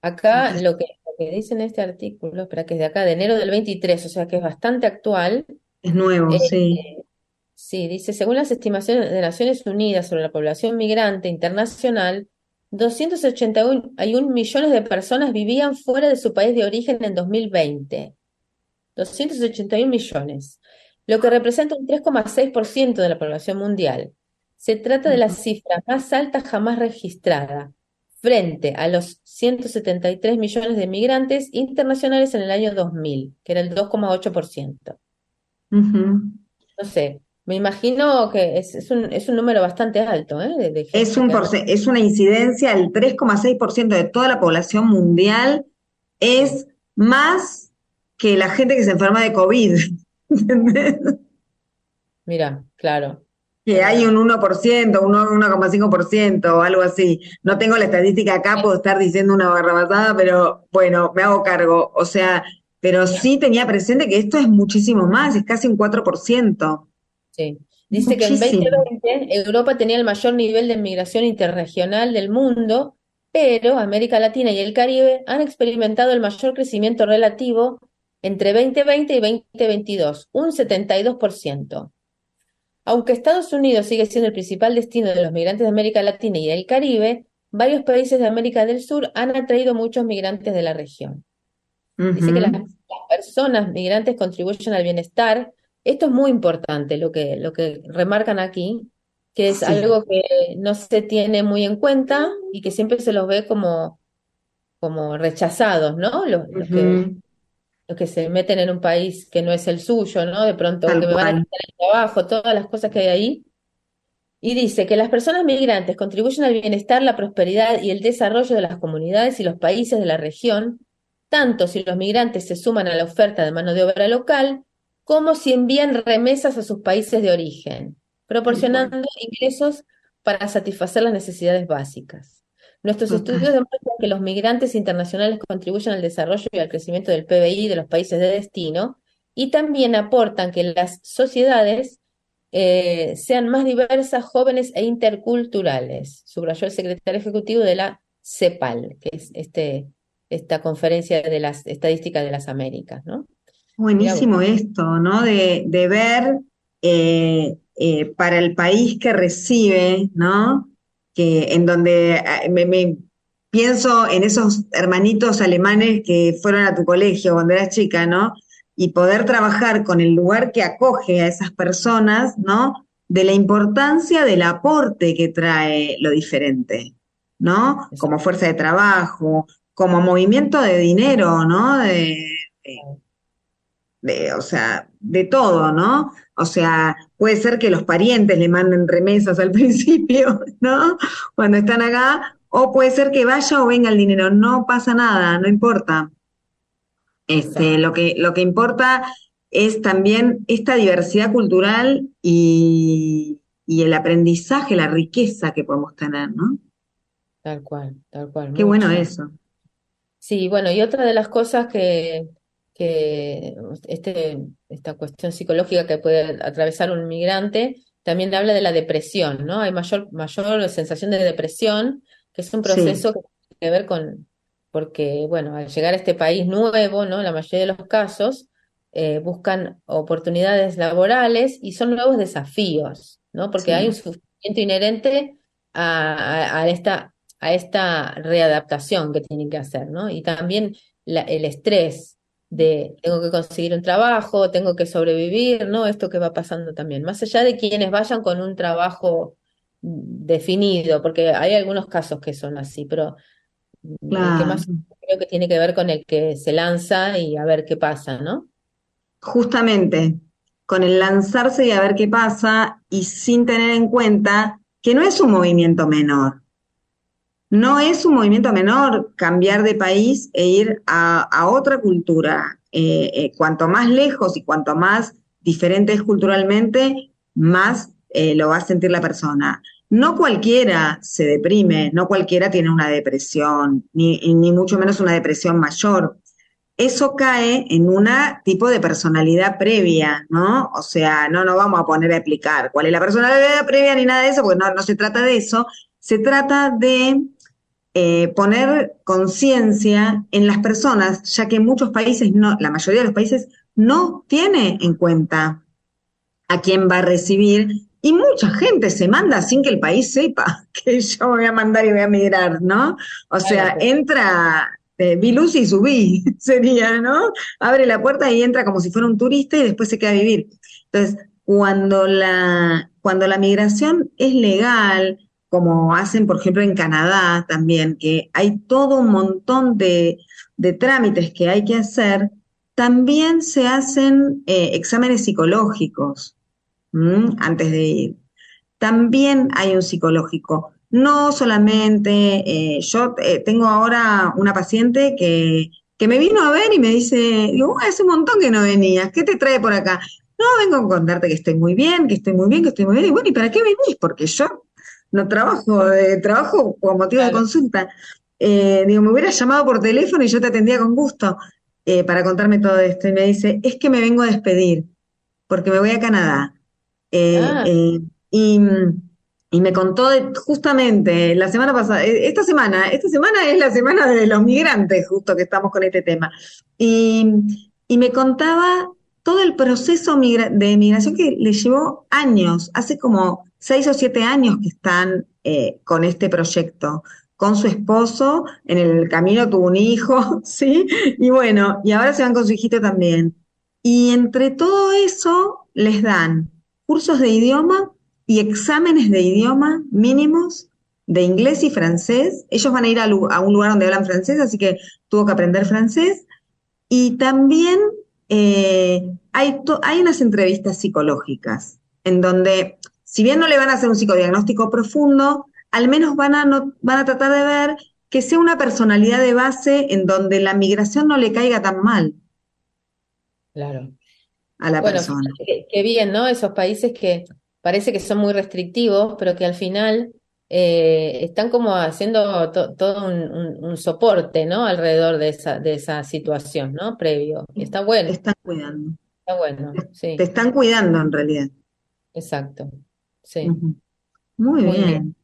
S3: Acá lo que que dice en este artículo, espera, que es de acá, de enero del 23, o sea que es bastante actual.
S4: Es nuevo, eh, sí.
S3: Sí, dice, según las estimaciones de Naciones Unidas sobre la población migrante internacional, 281 millones de personas vivían fuera de su país de origen en 2020. 281 millones, lo que representa un 3,6% de la población mundial. Se trata de la cifra más alta jamás registrada frente a los 173 millones de migrantes internacionales en el año 2000, que era el 2,8%. No sé, me imagino que es, un, es un, número bastante alto. ¿eh?
S4: es, un es una incidencia, el 3,6% de toda la población mundial es más que la gente que se enferma de COVID. <laughs>
S3: Mira, claro
S4: que hay un 1%, un 1,5% o algo así. No tengo la estadística acá, puedo estar diciendo una barrabasada, pero bueno, me hago cargo. O sea, pero sí tenía presente que esto es muchísimo más, es casi un 4%.
S3: Sí. Dice que en 2020 Europa tenía el mayor nivel de migración interregional del mundo, pero América Latina y el Caribe han experimentado el mayor crecimiento relativo entre 2020 y 2022, un 72%. Aunque Estados Unidos sigue siendo el principal destino de los migrantes de América Latina y del Caribe, varios países de América del Sur han atraído muchos migrantes de la región. Dice que las, personas migrantes contribuyen al bienestar. Esto es muy importante, lo que, lo que remarcan aquí, que es algo que no se tiene muy en cuenta y que siempre se los ve como, como rechazados, ¿no? Los, que los que se meten en un país que no es el suyo, ¿no? De pronto que me van a quitar el trabajo, todas las cosas que hay ahí. Y dice que las personas migrantes contribuyen al bienestar, la prosperidad y el desarrollo de las comunidades y los países de la región, tanto si los migrantes se suman a la oferta de mano de obra local, como si envían remesas a sus países de origen, proporcionando ingresos para satisfacer las necesidades básicas. Nuestros estudios demuestran que los migrantes internacionales contribuyen al desarrollo y al crecimiento del PBI de los países de destino y también aportan que las sociedades eh, sean más diversas, jóvenes e interculturales, subrayó el secretario ejecutivo de la CEPAL, que es este, esta conferencia de las estadísticas de las Américas, ¿no?
S4: Buenísimo esto, ¿no? De, ver eh, eh, para el país que recibe, ¿no? que en donde ah, me, pienso en esos hermanitos alemanes que fueron a tu colegio cuando eras chica, ¿no? y poder trabajar con el lugar que acoge a esas personas, ¿no? De la importancia del aporte que trae lo diferente, ¿no? Como fuerza de trabajo, como movimiento de dinero, ¿no? De, de, o sea, de todo, ¿no? O sea, puede ser que los parientes le manden remesas al <laughs> principio, ¿no? Cuando están acá, o puede ser que vaya o venga el dinero, no pasa nada, no importa. Este, lo que, lo que importa es también esta diversidad cultural y, el aprendizaje, la riqueza que podemos tener, ¿no?
S3: Tal cual, tal cual.
S4: Qué bueno eso.
S3: Sí, bueno, y otra de las cosas que, que este, esta cuestión psicológica que puede atravesar un migrante, también habla de la depresión, ¿no? Hay mayor, mayor sensación de depresión, que es un proceso que tiene que ver con, porque, bueno, al llegar a este país nuevo, ¿no? La mayoría de los casos eh, buscan oportunidades laborales y son nuevos desafíos, ¿no? Porque hay un sufrimiento inherente a, esta, a esta readaptación que tienen que hacer, ¿no? Y también el estrés de tengo que conseguir un trabajo, tengo que sobrevivir, ¿no? Esto que va pasando también. Más allá de quienes vayan con un trabajo definido, porque hay algunos casos que son así, pero que más creo que tiene que ver con el que se lanza y a ver qué pasa, ¿no?
S4: Justamente, con el lanzarse y a ver qué pasa y sin tener en cuenta que no es un movimiento menor. No es un movimiento menor cambiar de país e ir a, otra cultura. Eh, eh, cuanto más lejos y cuanto más diferente es culturalmente, más eh, lo va a sentir la persona. No cualquiera se deprime, no cualquiera tiene una depresión, ni, ni mucho menos una depresión mayor. Eso cae en un tipo de personalidad previa, ¿no? O sea, no nos vamos a poner a explicar cuál es la personalidad previa ni nada de eso, porque no, no se trata de eso. Se trata de eh, poner conciencia en las personas, ya que muchos países, no, la mayoría de los países no tiene en cuenta a quién va a recibir y mucha gente se manda sin que el país sepa <laughs> que yo voy a mandar y voy a migrar, ¿no? O sea, entra, eh, vi luz y subí, <laughs> sería, ¿no? Abre la puerta y entra como si fuera un turista y después se queda a vivir. Entonces, cuando la, cuando la migración es legal, como hacen, por ejemplo, en Canadá también, que hay todo un montón de, trámites que hay que hacer, también se hacen eh, exámenes psicológicos antes de ir. También hay un psicológico. No solamente, eh, yo eh, tengo ahora una paciente que, que, me vino a ver y me dice, digo, hace un montón que no venías, ¿qué te trae por acá? No, vengo a contarte que estoy muy bien, que estoy muy bien, que estoy muy bien. Y bueno, ¿y para qué venís? Porque yo no trabajo, eh, trabajo por motivo de consulta. digo, me hubieras llamado por teléfono y yo te atendía con gusto para contarme todo esto. Y me dice, es que me vengo a despedir porque me voy a Canadá. Eh, ah. eh, y, me contó justamente la semana pasada, eh, esta semana, esta semana es la semana de los migrantes, justo que estamos con este tema. Y, me contaba todo el proceso de migración que le llevó años, hace como seis o siete años que están con este proyecto, con su esposo, en el camino tuvo un hijo, <laughs> ¿sí? Y bueno, y ahora se van con su hijito también. Y entre todo eso les dan cursos de idioma y exámenes de idioma mínimos de inglés y francés. Ellos van a ir a, un lugar donde hablan francés, así que tuvo que aprender francés. Y también eh, hay, hay unas entrevistas psicológicas en donde, si bien no le van a hacer un psicodiagnóstico profundo, al menos van a, van a tratar de ver que sea una personalidad de base en donde la migración no le caiga tan mal.
S3: Claro
S4: a la persona.
S3: Qué, bien, ¿no? Esos países que parece que son muy restrictivos, pero que al final eh, están como haciendo todo un, soporte, ¿no? Alrededor de esa, de esa situación, ¿no? Previo. está bueno.
S4: Te están cuidando.
S3: Está bueno, sí.
S4: Te están cuidando en realidad.
S3: Exacto, sí.
S4: Muy, bien.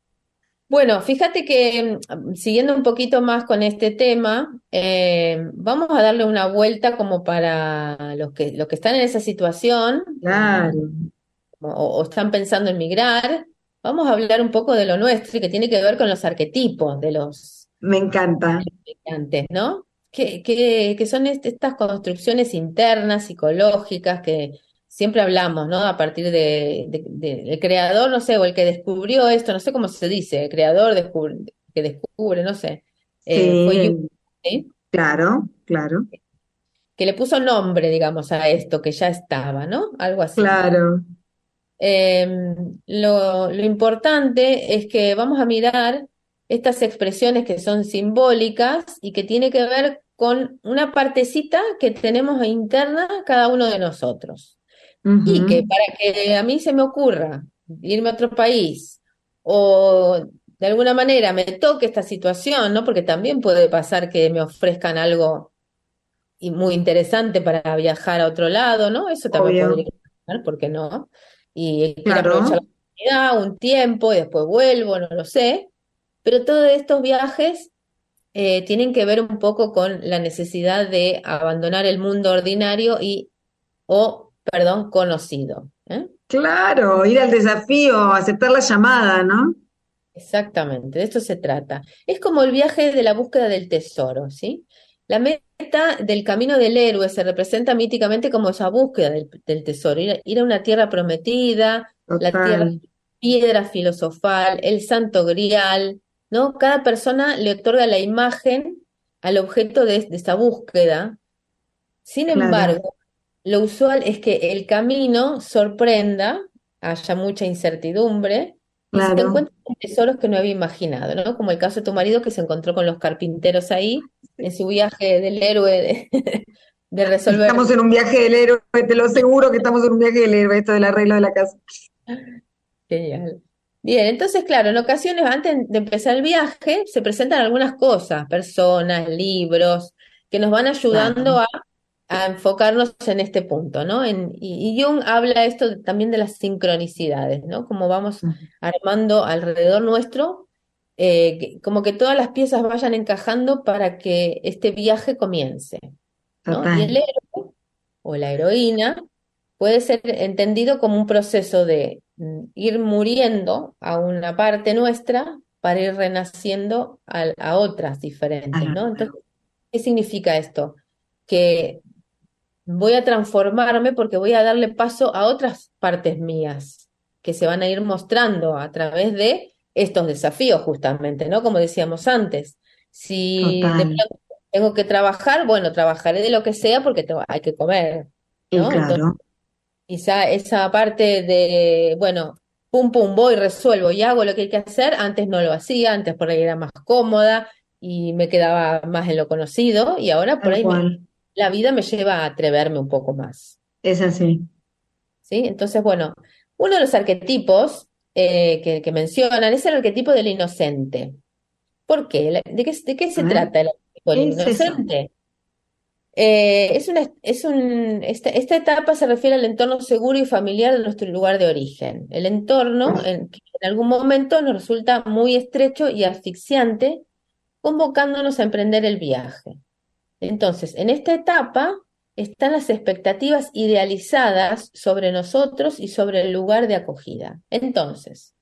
S3: Bueno, fíjate que mm, siguiendo un poquito más con este tema, eh, vamos a darle una vuelta como para los que, los que están en esa situación o, están pensando en migrar. Vamos a hablar un poco de lo nuestro y que tiene que ver con los arquetipos de los
S4: Me encanta.
S3: migrantes, ¿no? que, que, que son est- estas construcciones internas, psicológicas, que siempre hablamos, ¿no? A partir de, de- de- el creador, no sé, o el que descubrió esto, no sé cómo se dice, el creador descubre, que descubre, no sé, eh, fue
S4: Sí, claro, claro,
S3: Que le puso nombre, digamos, a esto que ya estaba, ¿no? Algo así.
S4: claro.
S3: Eh, lo, lo importante es que vamos a mirar estas expresiones que son simbólicas y que tiene que ver con una partecita que tenemos interna cada uno de nosotros. Y que para que a mí se me ocurra irme a otro país o de alguna manera me toque esta situación, ¿no? Porque también puede pasar que me ofrezcan algo y muy interesante para viajar a otro lado, ¿no? Eso también
S4: Obvio,
S3: podría pasar, ¿por qué no? Y quiero aprovechar
S4: claro.
S3: la oportunidad, un tiempo y después vuelvo, no lo sé. Pero todos estos viajes eh, tienen que ver un poco con la necesidad de abandonar el mundo ordinario y, o, perdón, conocido. ¿eh?
S4: Claro, ir al desafío, aceptar la llamada, ¿no?
S3: Exactamente, de esto se trata. Es como el viaje de la búsqueda del tesoro, ¿sí? La meta del camino del héroe se representa míticamente como esa búsqueda del, del tesoro, ir, a- ir a una tierra prometida, la tierra piedra filosofal, el santo grial, ¿no? Cada persona le otorga la imagen al objeto de, de esa búsqueda. Sin
S4: Claro,
S3: embargo, lo usual es que el camino sorprenda, haya mucha incertidumbre y se
S4: claro.
S3: encuentren con tesoros que no había imaginado, ¿no? Como el caso de tu marido que se encontró con los carpinteros ahí en su viaje del héroe de, <laughs> de resolver.
S4: Estamos en un viaje del héroe, te lo aseguro que estamos en un viaje del héroe, esto del arreglo de la casa.
S3: Genial. Bien, entonces, claro, en ocasiones antes de empezar el viaje se presentan algunas cosas, personas, libros, que nos van ayudando
S4: Claro.
S3: a, a enfocarnos en este punto, ¿no? En, y, y Jung habla esto también de las sincronicidades, ¿no? Como vamos armando alrededor nuestro, eh, que- como que todas las piezas vayan encajando para que este viaje comience, ¿no? Y el héroe o la heroína puede ser entendido como un proceso de mm, ir muriendo a una parte nuestra para ir renaciendo a, a otras diferentes, ¿no? Entonces, ¿qué significa esto? Que voy a transformarme porque voy a darle paso a otras partes mías que se van a ir mostrando a través de estos desafíos, justamente, ¿no? Como decíamos antes, si de tengo que trabajar, bueno, trabajaré de lo que sea porque tengo- hay que comer, ¿no? Entonces, quizá esa parte de, bueno, pum, pum, voy, resuelvo y hago lo que hay que hacer, antes no lo hacía, antes por ahí era más cómoda y me quedaba más en lo conocido y ahora por
S4: tal
S3: ahí me-. La vida me lleva a atreverme un poco más.
S4: Es así.
S3: ¿sí? Entonces, bueno, uno de los arquetipos eh, que, que mencionan es el arquetipo del inocente. ¿Por qué? ¿De qué, de qué se trata el arquetipo del inocente? Eh, es una, es un, esta, esta etapa se refiere al entorno seguro y familiar de nuestro lugar de origen. El entorno en que en algún momento nos resulta muy estrecho y asfixiante, convocándonos a emprender el viaje. Entonces, en esta etapa están las expectativas idealizadas sobre nosotros y sobre el lugar de acogida. Entonces,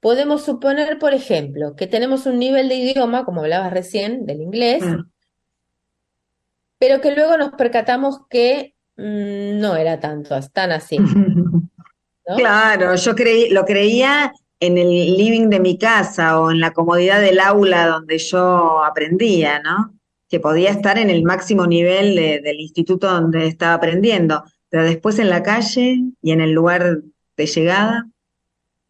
S3: podemos suponer, por ejemplo, que tenemos un nivel de idioma, como hablabas recién, del inglés,
S4: Claro.
S3: pero que luego nos percatamos que mm, no era tanto, tan así, <laughs> ¿no?
S4: Claro, yo creí, lo creía en el living de mi casa o en la comodidad del aula donde yo aprendía, ¿no? Que podía estar en el máximo nivel de- del instituto donde estaba aprendiendo, pero después en la calle y en el lugar de llegada,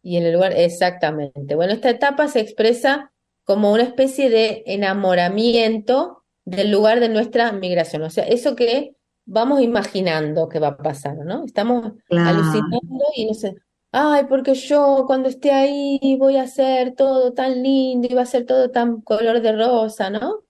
S3: Y en el lugar, exactamente. Bueno, esta etapa se expresa como una especie de enamoramiento del lugar de nuestra migración. O sea, eso que vamos imaginando que va a pasar, ¿no? Estamos
S4: claro,
S3: alucinando y no sé, ay, porque yo cuando esté ahí voy a hacer todo tan lindo y va a ser todo tan color de rosa, ¿no?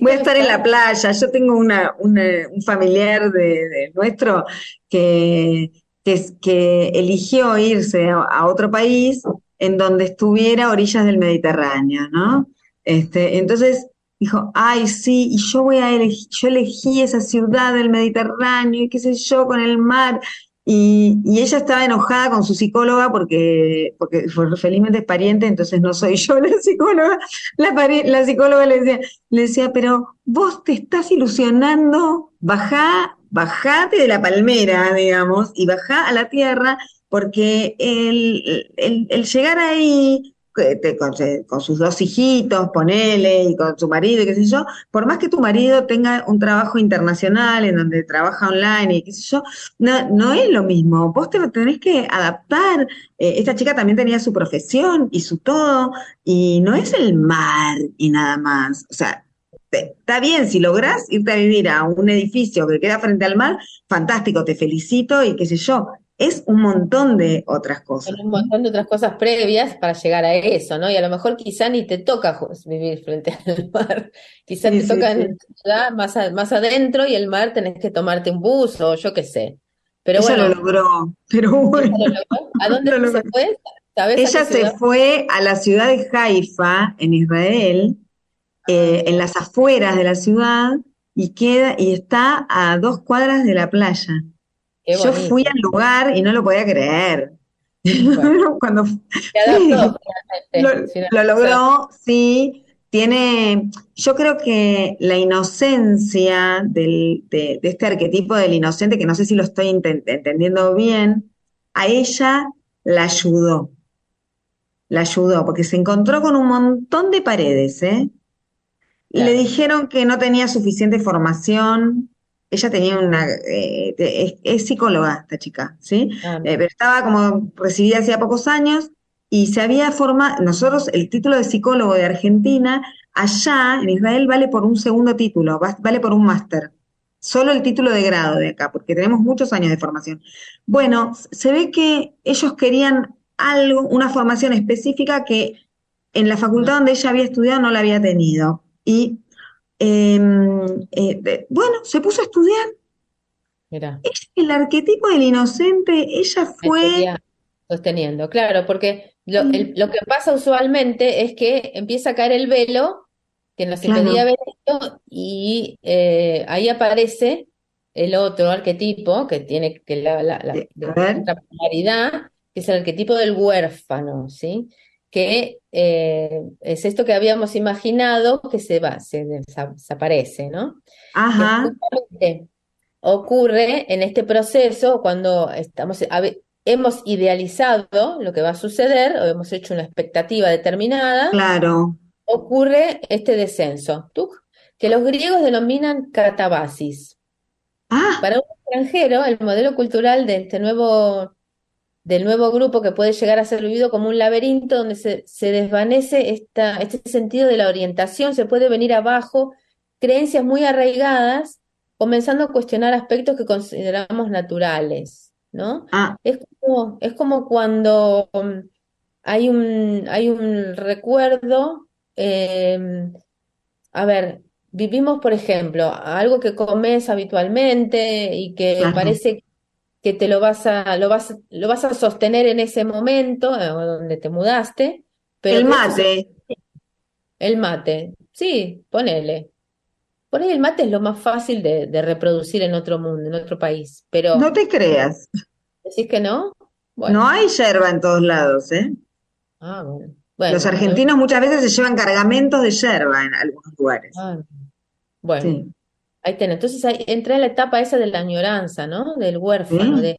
S4: Voy a estar en la playa. Yo tengo una, una- un familiar de, de nuestro que, que, eligió irse a, a otro país en donde estuviera a orillas del Mediterráneo, ¿no? Este, entonces dijo, ay, sí, y yo voy a elegir, yo elegí esa ciudad del Mediterráneo y qué sé yo, con el mar. Y, y, ella estaba enojada con su psicóloga porque, porque felizmente es pariente, entonces no soy yo la psicóloga. La, psicóloga le decía, le decía, pero vos te estás ilusionando, bajá, bajate de la palmera, digamos, y bajá a la tierra, porque el, el, el llegar ahí con, sus dos hijitos, ponele, y con su marido, y qué sé yo, por más que tu marido tenga un trabajo internacional en donde trabaja online y qué sé yo, no, no es lo mismo. Vos te tenés que adaptar. Eh, esta chica también tenía su profesión y su todo, y no es el mar y nada más. O sea, está bien, si lográs irte a vivir a un edificio que queda frente al mar, fantástico, te felicito y qué sé yo, es un montón de otras cosas.
S3: un montón de otras cosas previas para llegar a eso, ¿no? Y a lo mejor quizá ni te toca vivir frente <laughs> al mar, quizá te toca en ciudad más, más adentro y el mar tenés que tomarte un bus o yo qué sé. Pero
S4: Ella
S3: bueno,
S4: lo logró, pero bueno.
S3: ¿A <laughs> dónde se fue?
S4: Ella se fue a la ciudad de Haifa, en Israel, eh, en las afueras de la ciudad, y queda, y está a dos cuadras de la playa. Yo fui al lugar y no lo podía creer. <laughs> Cuando <laughs> lo, logró, sí. Tiene, yo creo que la inocencia del, de, este arquetipo del inocente, que no sé si lo estoy entendiendo bien, a ella la ayudó. La ayudó, porque se encontró con un montón de paredes, ¿eh? Le dijeron que no tenía suficiente formación, ella tenía una, eh, es, psicóloga esta chica, ¿sí? Ah, eh, pero estaba como recibida hacía pocos años y se había formado, nosotros el título de psicólogo de Argentina, allá en Israel vale por un segundo título, vale por un máster. Solo el título de grado de acá, porque tenemos muchos años de formación. Bueno, se ve que ellos querían algo, una formación específica que en la facultad donde ella había estudiado no la había tenido. Y Em, eh, bueno, se puso a estudiar.
S3: Mira.
S4: Es el arquetipo del inocente, ella fue...
S3: Sosteniendo, claro, porque lo, que pasa usualmente es que empieza a caer el velo que nos impedía ver esto y eh, ahí aparece el otro arquetipo que tiene que la, la, la, polaridad, que es el arquetipo del huérfano, ¿sí? Que eh, es esto que habíamos imaginado que se va, se desaparece, ¿no?
S4: Ajá.
S3: ocurre en este proceso cuando estamos, hemos idealizado lo que va a suceder o hemos hecho una expectativa determinada.
S4: Claro.
S3: Ocurre este descenso, que los griegos denominan catabasis.
S4: Ah.
S3: Para un extranjero, el modelo cultural de este nuevo del nuevo grupo que puede llegar a ser vivido como un laberinto donde se, se desvanece esta, este sentido de la orientación, se puede venir abajo, creencias muy arraigadas, comenzando a cuestionar aspectos que consideramos naturales, ¿no?
S4: Ah.
S3: Es, como, es como cuando um, hay, un, hay un recuerdo, em, a ver, vivimos, por ejemplo, algo que comes habitualmente y que parece que te lo vas a, lo vas, lo vas a sostener en ese momento, eh, donde te mudaste. Pero
S4: el mate.
S3: El mate, sí, ponele. Por ahí el mate es lo más fácil de, reproducir en otro mundo, en otro país, pero...
S4: No te creas.
S3: ¿Decís que no?
S4: No hay yerba en todos lados, ¿eh?
S3: Ah, bueno.
S4: Los argentinos muchas veces se llevan cargamentos de yerba en algunos lugares.
S3: Ah, bueno. Ahí tenés. Entonces ahí entra en la etapa esa de la añoranza, ¿no? Del huérfano, de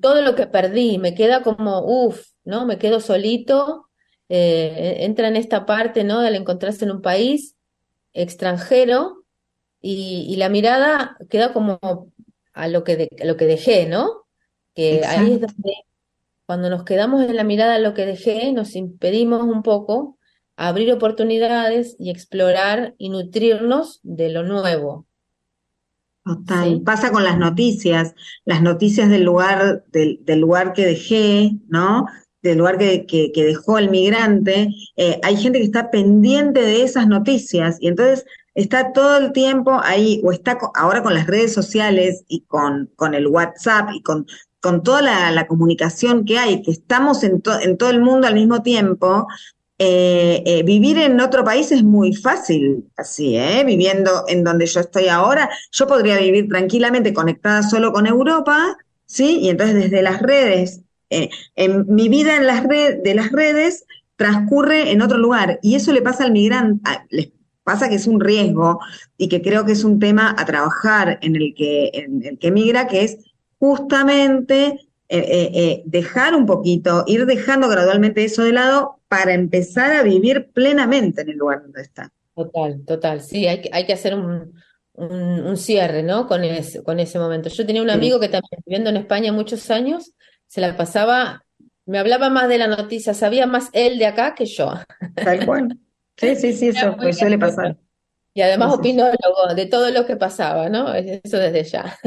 S3: todo lo que perdí, me queda como, uff, ¿no? Me quedo solito. Eh, entra en esta parte, ¿no? Del encontrarse en un país extranjero y, la mirada queda como a lo que, lo que dejé, ¿no? Que ahí es donde, cuando nos quedamos en la mirada a lo que dejé, nos impedimos un poco abrir oportunidades y explorar y nutrirnos de lo nuevo.
S4: Total. Pasa con las noticias, las noticias del lugar, del, lugar que dejé, ¿no? Del lugar que, que, dejó el migrante. Eh, hay gente que está pendiente de esas noticias y entonces está todo el tiempo ahí, o está ahora con las redes sociales y con, con el WhatsApp y con, con toda la, comunicación que hay, que estamos en, en todo el mundo al mismo tiempo, eh, eh, vivir en otro país es muy fácil, así, ¿eh? Viviendo en donde yo estoy ahora, yo podría vivir tranquilamente conectada solo con Europa, ¿sí? Y entonces desde las redes, eh, en mi vida en las de las redes transcurre en otro lugar. Y eso le pasa al migrante, les pasa que es un riesgo y que creo que es un tema a trabajar en el que, en el que migra, que es justamente dejar un poquito, ir dejando gradualmente eso de lado para empezar a vivir plenamente en el lugar donde está.
S3: Total, total, sí, hay que, hay que hacer un, un, cierre, ¿no? Con ese, con ese momento. Yo tenía un amigo que también viviendo en España muchos años, se la pasaba, me hablaba más de la noticia, sabía más él de acá que yo.
S4: Tal cual. Sí, sí, sí, eso pues suele pasar.
S3: Y además opinólogo de todo lo que pasaba, ¿no? Eso desde ya.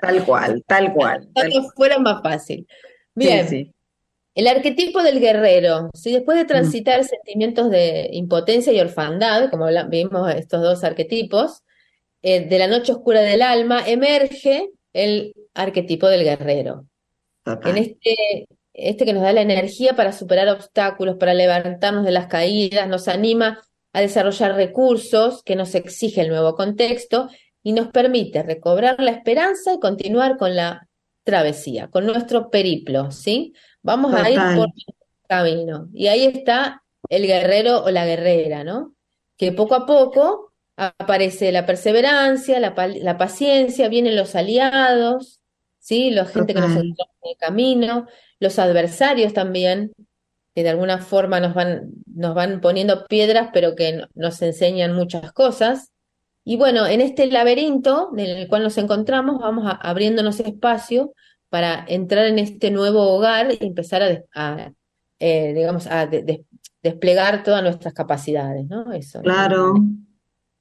S4: Tal cual, tal cual. <laughs>
S3: Tal fuera más fácil. Bien. El arquetipo del guerrero, si después de mm. transitar sentimientos de impotencia y orfandad, como vimos estos dos arquetipos, eh, de la noche oscura del alma, emerge el arquetipo del guerrero. En este, este que nos da la energía para superar obstáculos, para levantarnos de las caídas, nos anima a desarrollar recursos que nos exige el nuevo contexto y nos permite recobrar la esperanza y continuar con la travesía, con nuestro periplo, ¿sí? Vamos a ir por el camino. Y ahí está el guerrero o la guerrera, ¿no? Que poco a poco aparece la perseverancia, la, la paciencia, vienen los aliados, ¿sí? La gente que nos encuentra en el camino, los adversarios también, que de alguna forma nos van, nos van poniendo piedras, pero que nos enseñan muchas cosas. Y bueno, en este laberinto en el cual nos encontramos, vamos abriéndonos espacio para entrar en este nuevo hogar y empezar a, eh, digamos, a desplegar todas nuestras capacidades, ¿no? Eso.
S4: Claro,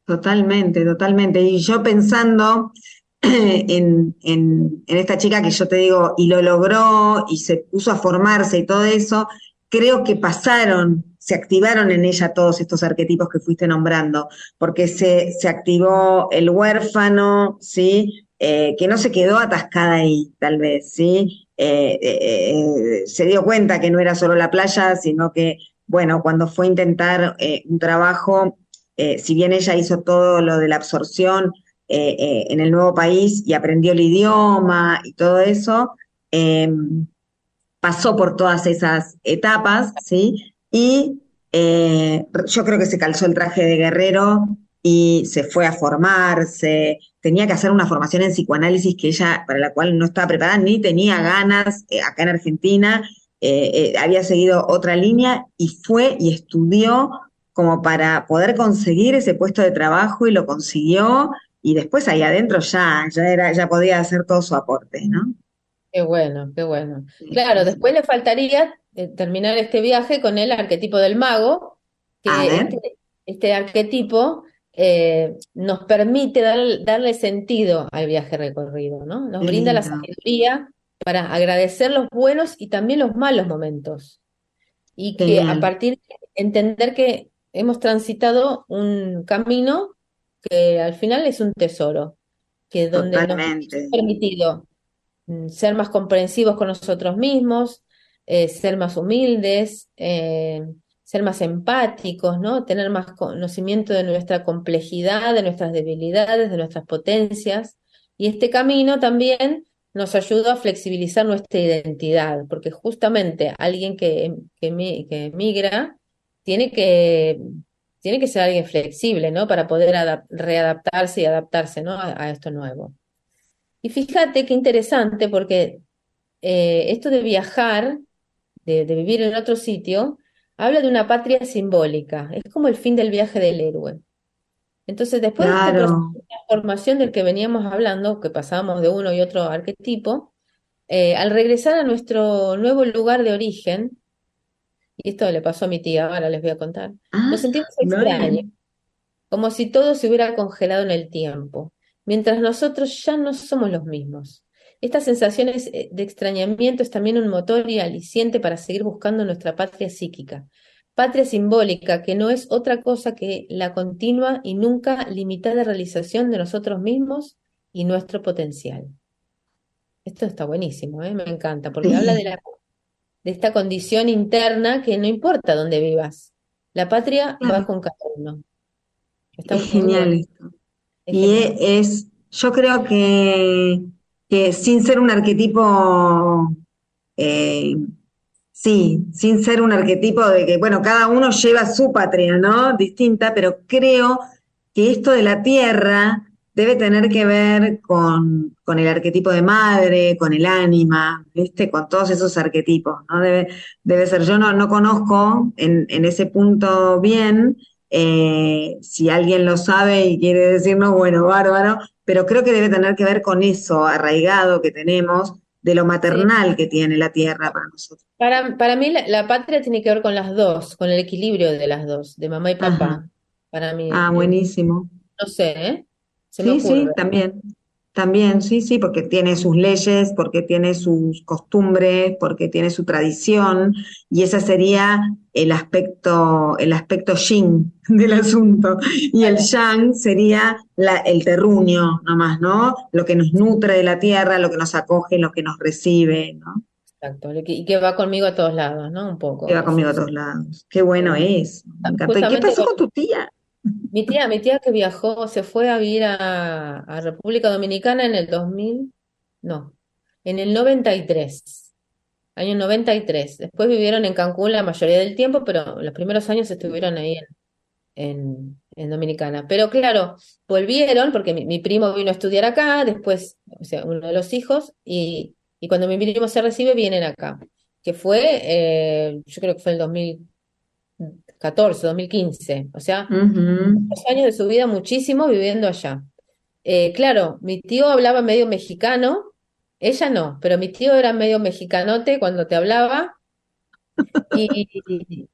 S4: totalmente, totalmente. Y yo pensando <clears throat> en, en, en, esta chica que yo te digo, y lo logró, y se puso a formarse y todo eso, creo que pasaron, se activaron en ella todos estos arquetipos que fuiste nombrando, porque se, se activó el huérfano, ¿sí? Eh, que no se quedó atascada ahí, tal vez, ¿sí? Eh, eh, se dio cuenta que no era solo la playa, sino que, bueno, cuando fue a intentar un trabajo, si bien ella hizo todo lo de la absorción en el nuevo país y aprendió el idioma y todo eso, pasó por todas esas etapas, ¿sí? Y yo creo que se calzó el traje de guerrero y se fue a formarse, tenía que hacer una formación en psicoanálisis que ella, para la cual no estaba preparada, ni tenía ganas eh, acá en Argentina, eh, había seguido otra línea y fue y estudió como para poder conseguir ese puesto de trabajo y lo consiguió y después ahí adentro ya, ya era, ya podía hacer todo su aporte, ¿no?
S3: Qué bueno, qué bueno. Claro, después le faltaría eh, terminar este viaje con el arquetipo del mago, que este, este, arquetipo eh, nos permite darle sentido al viaje recorrido, ¿no? Nos brinda la sabiduría para agradecer los buenos y también los malos momentos. Y que a partir de entender que hemos transitado un camino que al final es un tesoro, que donde nos ha permitido Mm, ser más comprensivos con nosotros mismos, eh, ser más humildes, eh, ser más empáticos, ¿no? Tener más conocimiento de nuestra complejidad, de nuestras debilidades, de nuestras potencias. Y este camino también nos ayuda a flexibilizar nuestra identidad, porque justamente alguien que, que, migra tiene que, tiene que ser alguien flexible, ¿no? Para poder readaptarse y adaptarse, ¿no? a esto nuevo. Y fíjate qué interesante, porque eh, esto de viajar, de, vivir en otro sitio, habla de una patria simbólica. Es como el fin del viaje del héroe. Entonces, después de esta transformación del que veníamos hablando, que pasamos de uno y otro arquetipo, eh, al regresar a nuestro nuevo lugar de origen, y esto le pasó a mi tía, ahora les voy a contar, nos ah, sentimos extraños, como si todo se hubiera congelado en el tiempo mientras nosotros ya no somos los mismos. Estas sensaciones eh, de extrañamiento es también un motor y aliciente para seguir buscando nuestra patria psíquica, patria simbólica, que no es otra cosa que la continua y nunca limitada realización de nosotros mismos y nuestro potencial. Esto está buenísimo, ¿eh? me encanta, porque habla de, la, de esta condición interna que no importa dónde vivas, la patria va con cada uno.
S4: Está genial esto. Y es, yo creo que que sin ser un arquetipo, eh, sí, sin ser un arquetipo de que, bueno, cada uno lleva su patria, ¿no? Distinta, pero creo que esto de la tierra debe tener que ver con, con el arquetipo de madre, con el ánima, ¿viste? Con todos esos arquetipos, ¿no? Debe, debe ser, yo no, no conozco en, en ese punto bien, eh, si alguien lo sabe y quiere decirnos, bueno, bárbaro, pero creo que debe tener que ver con eso arraigado que tenemos, de lo maternal que tiene la tierra para nosotros.
S3: Para, para mí la, la patria tiene que ver con las dos, con el equilibrio de las dos, de mamá y papá.
S4: Ajá.
S3: Para mí,
S4: Ah,
S3: eh,
S4: buenísimo.
S3: no sé, ¿eh? Se me
S4: Sí, sí, también. También, sí, sí, porque tiene sus leyes, porque tiene sus costumbres, porque tiene su tradición, y ese sería el aspecto, el aspecto yin <laughs> del asunto. Y el yang sería la- el terruño, nomás, ¿no? Lo que nos nutre de la tierra, lo que nos acoge, lo que nos recibe, ¿no?
S3: Exacto, y que va conmigo a todos lados, ¿no? Un poco.
S4: Que va conmigo a todos lados. Qué bueno es. Me encantó. ¿Y qué pasó
S3: con
S4: tu tía?
S3: Mi tía, mi tía que viajó, se fue a vivir a, a República Dominicana en el 2000, no, en el 93, año 93. Después vivieron en Cancún la mayoría del tiempo, pero los primeros años estuvieron ahí en, en, Dominicana. Pero claro, volvieron porque mi, primo vino a estudiar acá, después, o sea, uno de los hijos, y, y cuando mi primo se recibe, vienen acá, que fue, eh, yo creo que fue el 2014, 2015, o sea los años de su vida muchísimo viviendo allá. Eh, claro, mi tío hablaba medio mexicano, ella no, pero mi tío era medio mexicanote cuando te hablaba y,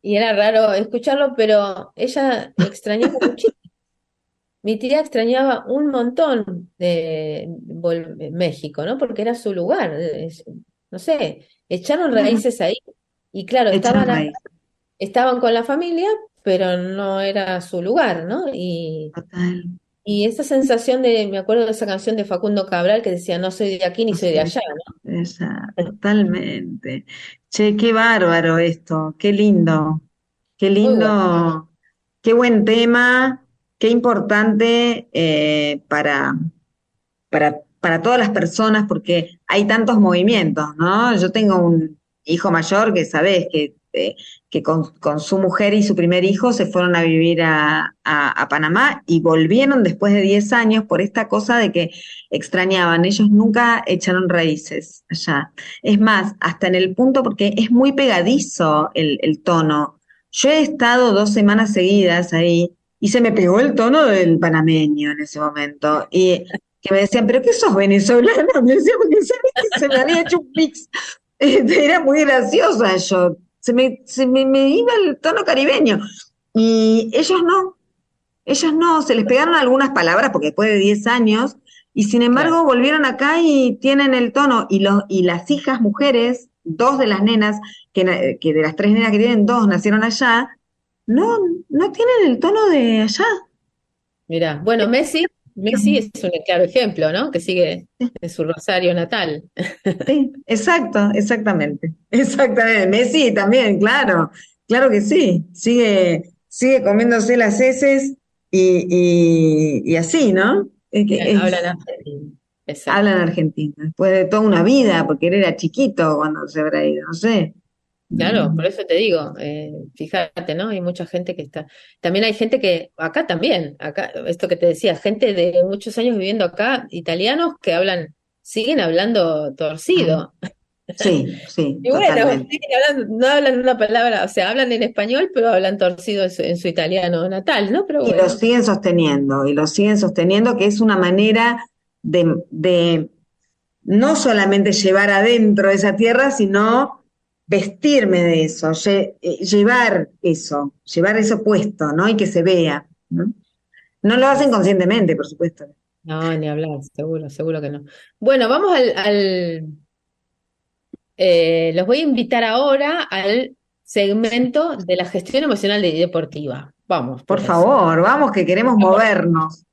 S3: y era raro escucharlo, pero ella extrañaba muchísimo. Mi tía extrañaba un montón de México, ¿no? Porque era su lugar. no sé, echaron raíces ahí y claro,
S4: Echaron
S3: estaban. Estaban con la familia, pero no era su lugar, ¿no? Y,
S4: Total.
S3: y esa sensación de, me acuerdo de esa canción de Facundo Cabral que decía, no soy de aquí ni soy de allá, ¿no?
S4: Esa, totalmente. Che, qué bárbaro esto, qué lindo, qué
S3: bueno.
S4: lindo, qué buen tema, qué importante eh, para, para, para todas las personas, porque hay tantos movimientos, ¿no? Yo tengo un hijo mayor que sabés que, eh, que con, su mujer y su primer hijo se fueron a vivir a, Panamá y volvieron después de 10 años por esta cosa de que extrañaban. Ellos nunca echaron raíces allá. Es más, hasta en el punto, porque es muy pegadizo el, tono. Yo he estado dos semanas seguidas ahí y se me pegó el tono del panameño en ese momento. Y que me decían, ¿pero qué sos venezolano? <laughs> Me decían, porque se me había hecho un mix. <laughs> Este, Era muy graciosa yo. Se me, se me, me iba el tono caribeño. Y ellos no. Ellos no. Se les pegaron algunas palabras porque después de 10 años. Y sin embargo volvieron acá y tienen el tono. Y, los, y las hijas mujeres, dos de las nenas, que, que de las tres nenas que tienen, dos nacieron allá, no, no tienen el tono de allá.
S3: Mira, bueno, Messi, Messi es un claro ejemplo, ¿no? Que sigue en su Rosario natal.
S4: Sí, exacto, exactamente. Exactamente. Messi también, claro, claro que sí. Sigue, sigue comiéndose las heces y, y, y así, ¿no? Es que es-
S3: Hablan argentino. Exacto.
S4: hablan argentino. Después de toda una vida, porque él era chiquito cuando se habrá ido, no sé.
S3: Claro, por eso te digo, eh, fíjate, ¿no? Hay mucha gente que está. También hay gente que, acá también, acá, esto que te decía, gente de muchos años viviendo acá, italianos que hablan, siguen hablando torcido.
S4: Sí, sí, <laughs>
S3: Y bueno,
S4: totalmente.
S3: siguen hablando- no hablan una palabra, o sea, hablan en español, pero hablan torcido en su, en su italiano natal, ¿no? Pero
S4: Y lo siguen sosteniendo, y lo siguen sosteniendo, que es una manera de, de no solamente llevar adentro esa tierra, sino vestirme de eso, lle- eh, llevar eso, llevar eso puesto, ¿no? Y que se vea, ¿no? No lo hacen conscientemente, por supuesto.
S3: no, ni hablar, seguro, seguro que no. Bueno, vamos al, al eh, los voy a invitar ahora al segmento de la gestión emocional y deportiva. Vamos,
S4: Por favor, vamos que queremos movernos.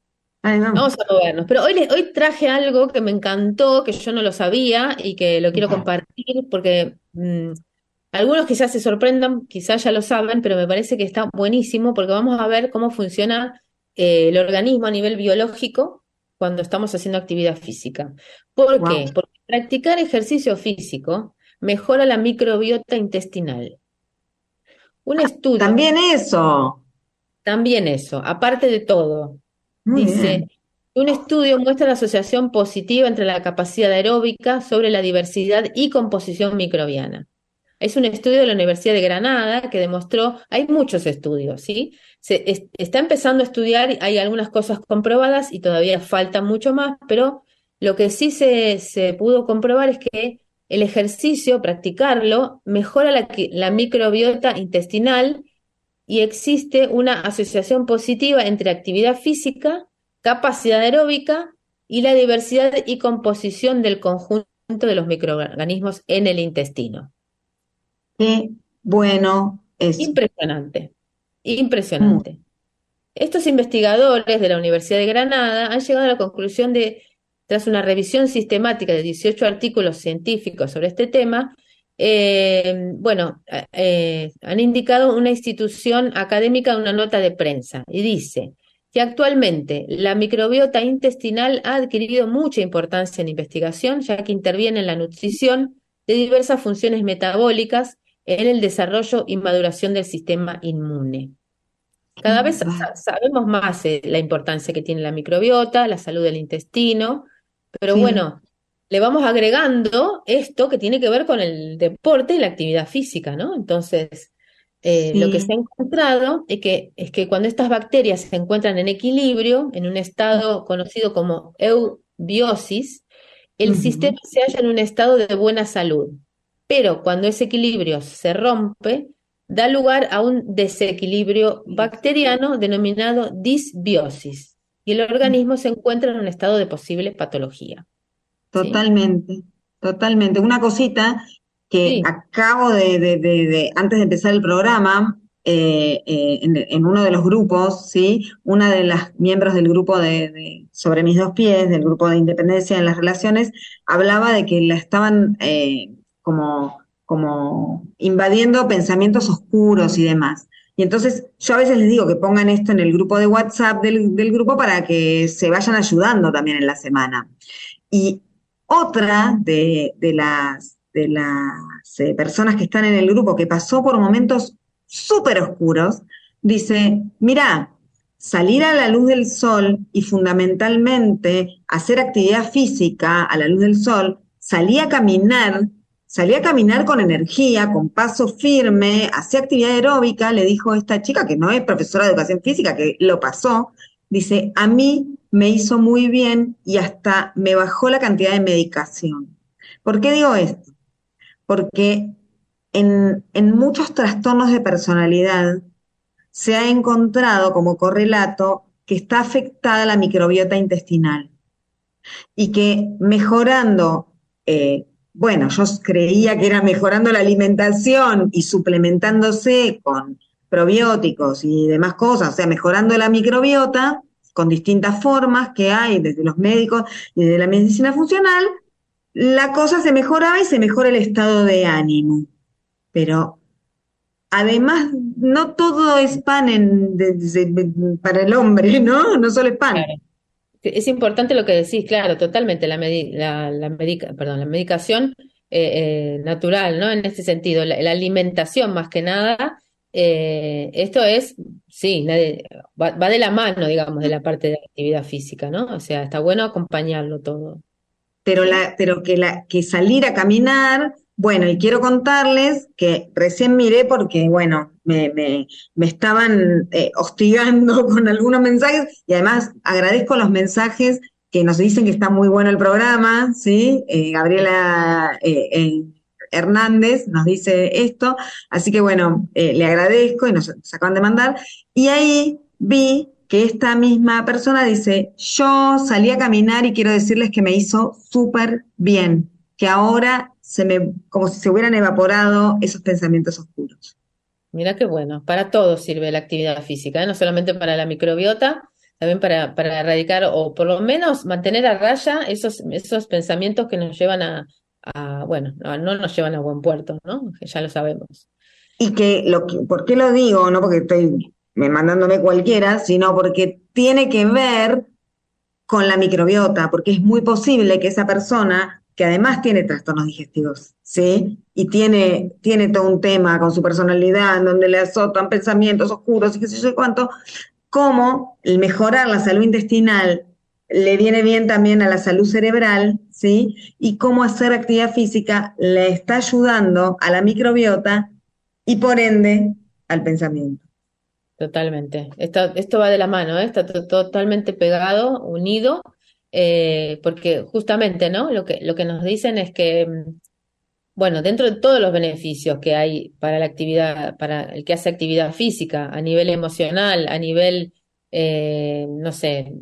S4: Ay, vamos.
S3: Vamos a movernos. Pero hoy, les- hoy traje algo que me encantó, que yo no lo sabía y que lo quiero compartir porque mm, algunos quizás se sorprendan, quizás ya lo saben, pero me parece que está buenísimo porque vamos a ver cómo funciona eh, el organismo a nivel biológico cuando estamos haciendo actividad física. ¿Por
S4: Wow.
S3: qué? Porque practicar ejercicio físico mejora la microbiota intestinal. Un estudio,
S4: También eso.
S3: también eso, aparte de todo,
S4: Muy
S3: dice,
S4: bien.
S3: un estudio muestra la asociación positiva entre la capacidad aeróbica sobre la diversidad y composición microbiana. Es un estudio de la Universidad de Granada que demostró, hay muchos estudios, ¿sí? Se es- está empezando a estudiar, hay algunas cosas comprobadas y todavía falta mucho más, pero lo que sí se, se pudo comprobar es que el ejercicio, practicarlo, mejora la, la microbiota intestinal y existe una asociación positiva entre actividad física, capacidad aeróbica y la diversidad y composición del conjunto de los microorganismos en el intestino.
S4: Qué bueno eso.
S3: Impresionante, impresionante. Estos investigadores de la Universidad de Granada han llegado a la conclusión de, tras una revisión sistemática de 18 artículos científicos sobre este tema, eh, bueno, eh, han indicado una institución académica una nota de prensa y dice que actualmente la microbiota intestinal ha adquirido mucha importancia en investigación, ya que interviene en la nutrición de diversas funciones metabólicas en el desarrollo y maduración del sistema inmune. Cada vez sa- sabemos más eh, la importancia que tiene la microbiota, la salud del intestino, pero
S4: Sí.
S3: bueno, le vamos agregando esto que tiene que ver con el deporte y la actividad física, ¿no? Entonces, eh, lo que se ha encontrado es que, es que cuando estas bacterias se encuentran en equilibrio, en un estado conocido como eubiosis, el sistema se halla en un estado de buena salud. Pero cuando ese equilibrio se rompe, da lugar a un desequilibrio bacteriano denominado disbiosis, y el organismo se encuentra en un estado de posible patología. ¿Sí?
S4: Totalmente, totalmente. Una cosita que
S3: Sí.
S4: acabo de, de- de- de- antes de empezar el programa, eh, eh, en, en uno de los grupos, ¿sí? Una de las miembros del grupo de, de Sobre mis dos pies, del grupo de Independencia en las Relaciones, hablaba de que la estaban eh, como, como invadiendo pensamientos oscuros y demás. Y entonces yo a veces les digo que pongan esto en el grupo de WhatsApp del, del grupo para que se vayan ayudando también en la semana. Y otra de, las eh, personas que están en el grupo que pasó por momentos súper oscuros, dice, mira, salir a la luz del sol y fundamentalmente hacer actividad física a la luz del sol, salí a caminar, salí a caminar con energía, con paso firme, hacía actividad aeróbica, le dijo esta chica que no es profesora de educación física, que lo pasó, dice, a mí me hizo muy bien y hasta me bajó la cantidad de medicación. ¿Por qué digo esto? Porque en, en muchos trastornos de personalidad se ha encontrado como correlato que está afectada la microbiota intestinal y que mejorando, eh, bueno, yo creía que era mejorando la alimentación y suplementándose con probióticos y demás cosas, o sea, mejorando la microbiota con distintas formas que hay desde los médicos y desde la medicina funcional, la cosa se mejoraba y se mejora el estado de ánimo. Pero además, no todo es pan en- para el hombre, ¿no? No solo es pan.
S3: Es importante lo que decís, claro, totalmente, la, medi- la, perdón, la medicación eh, eh, natural, ¿no? En este sentido, la alimentación más que nada, eh, esto es, sí, nadie- va, va de la mano, digamos, de la parte de la actividad física, ¿no? O sea, está bueno acompañarlo todo.
S4: pero, la, pero que, la, que salir a caminar, bueno, y quiero contarles que recién miré porque, bueno, me, me, me estaban eh, hostigando <laughs> con algunos mensajes y además agradezco los mensajes que nos dicen que está muy bueno el programa, ¿sí? Eh, Gabriela eh, Hernández nos dice esto, así que bueno, eh, le agradezco y nos, nos acaban de mandar. Y ahí vi que esta misma persona dice, yo salí a caminar y quiero decirles que me hizo súper bien, que ahora se me, como si se hubieran evaporado esos pensamientos oscuros.
S3: Mira qué bueno, para todo sirve la actividad física, ¿eh? No solamente para la microbiota, también para, para erradicar o por lo menos mantener a raya esos, esos pensamientos que nos llevan a, bueno, no, no nos llevan a buen puerto, ¿no? Ya lo sabemos.
S4: Y que, lo que, ¿por qué lo digo? No porque estoy me mandándome cualquiera, sino porque tiene que ver con la microbiota, porque es muy posible que esa persona, que además tiene trastornos digestivos, ¿sí? Y tiene, tiene todo un tema con su personalidad, en donde le azotan pensamientos oscuros y qué sé yo cuánto, cómo el mejorar la salud intestinal le viene bien también a la salud cerebral, ¿sí? Y cómo hacer actividad física le está ayudando a la microbiota y por ende al pensamiento.
S3: Totalmente. Esto, va de la mano, ¿eh? está totalmente pegado, unido, eh, porque justamente, ¿no? Lo que, lo que nos dicen es que, mm, bueno, dentro de todos los beneficios que hay para la actividad, para el que hace actividad física, a nivel emocional, a nivel, eh, no sé,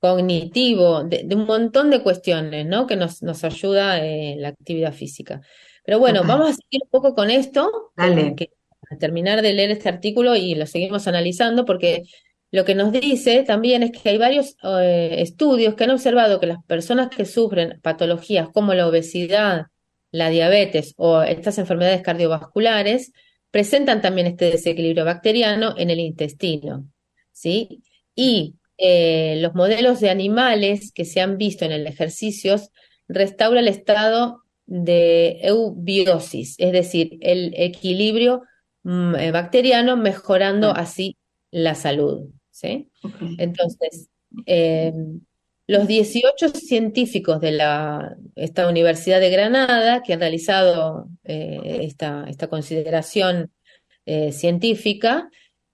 S3: cognitivo, de, un montón de cuestiones, ¿no? Que nos, nos ayuda la actividad física. Pero bueno, vamos a seguir un poco con esto.
S4: Dale
S3: terminar de leer este artículo y lo seguimos analizando porque lo que nos dice también es que hay varios eh, estudios que han observado que las personas que sufren patologías como la obesidad, la diabetes o estas enfermedades cardiovasculares presentan también este desequilibrio bacteriano en el intestino, ¿sí? Y eh, los modelos de animales que se han visto en el ejercicio restaura el estado de eubiosis, es decir, el equilibrio Mm, eh, bacteriano, mejorando así la salud. ¿sí? Entonces, eh, los 18 científicos de la, esta Universidad de Granada que han realizado eh, esta, esta, consideración científica,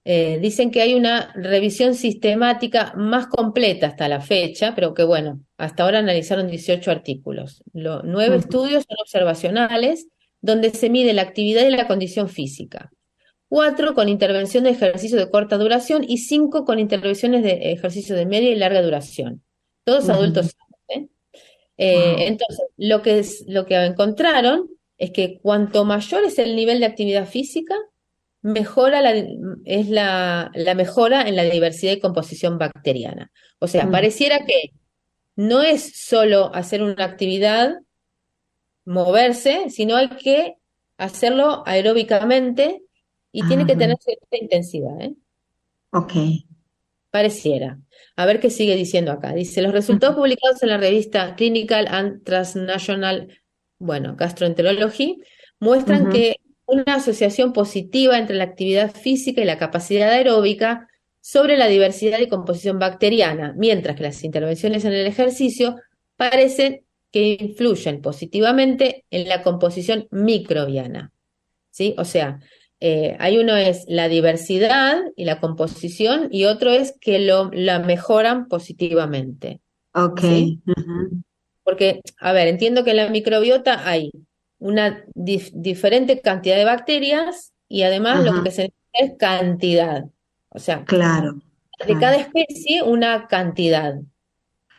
S3: dicen que hay una revisión sistemática más completa hasta la fecha, pero que bueno, hasta ahora analizaron 18 artículos. Los nueve estudios son observacionales, donde se mide la actividad y la condición física cuatro con intervención de ejercicio de corta duración y cinco con intervenciones de ejercicio de media y larga duración. Todos adultos. ¿eh? Eh, entonces, lo que, es, lo que encontraron es que cuanto mayor es el nivel de actividad física, mejora la, es la, la mejora en la diversidad y composición bacteriana. O sea, pareciera que no es solo hacer una actividad, moverse, sino hay que hacerlo aeróbicamente y tiene que tener cierta intensidad, ¿eh?
S4: Ok.
S3: Pareciera. A ver qué sigue diciendo acá. Dice, los resultados publicados en la revista Clinical and Transnational, bueno, Gastroenterology, muestran que una asociación positiva entre la actividad física y la capacidad aeróbica sobre la diversidad y composición bacteriana, mientras que las intervenciones en el ejercicio parecen que influyen positivamente en la composición microbiana. ¿Sí? O sea, eh, hay uno es la diversidad y la composición y otro es que lo, la mejoran positivamente.
S4: Ok.
S3: Porque, a ver, entiendo que en la microbiota hay una diferente cantidad de bacterias y además lo que se necesita es cantidad. O sea,
S4: claro,
S3: de cada especie una cantidad.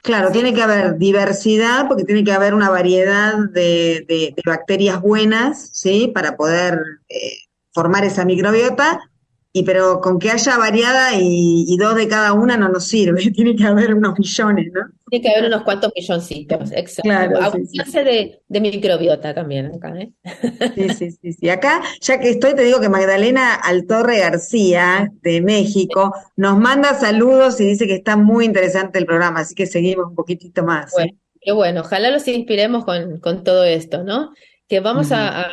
S4: Claro, tiene que haber diversidad porque tiene que haber una variedad de, bacterias buenas, ¿sí? Para poder eh, formar esa microbiota, y pero con que haya variada y, dos de cada una no nos sirve, <laughs> tiene que haber unos millones, ¿no?
S3: Tiene que haber unos cuantos milloncitos, exacto. Claro, De, de, microbiota también acá, ¿eh?
S4: Sí, sí, sí, sí. Acá, ya que estoy, te digo que Magdalena Altorre García, de México, nos manda saludos y dice que está muy interesante el programa, así que seguimos un poquitito más.
S3: Bueno, qué bueno, ojalá los inspiremos con, con todo esto, ¿no? Que vamos a,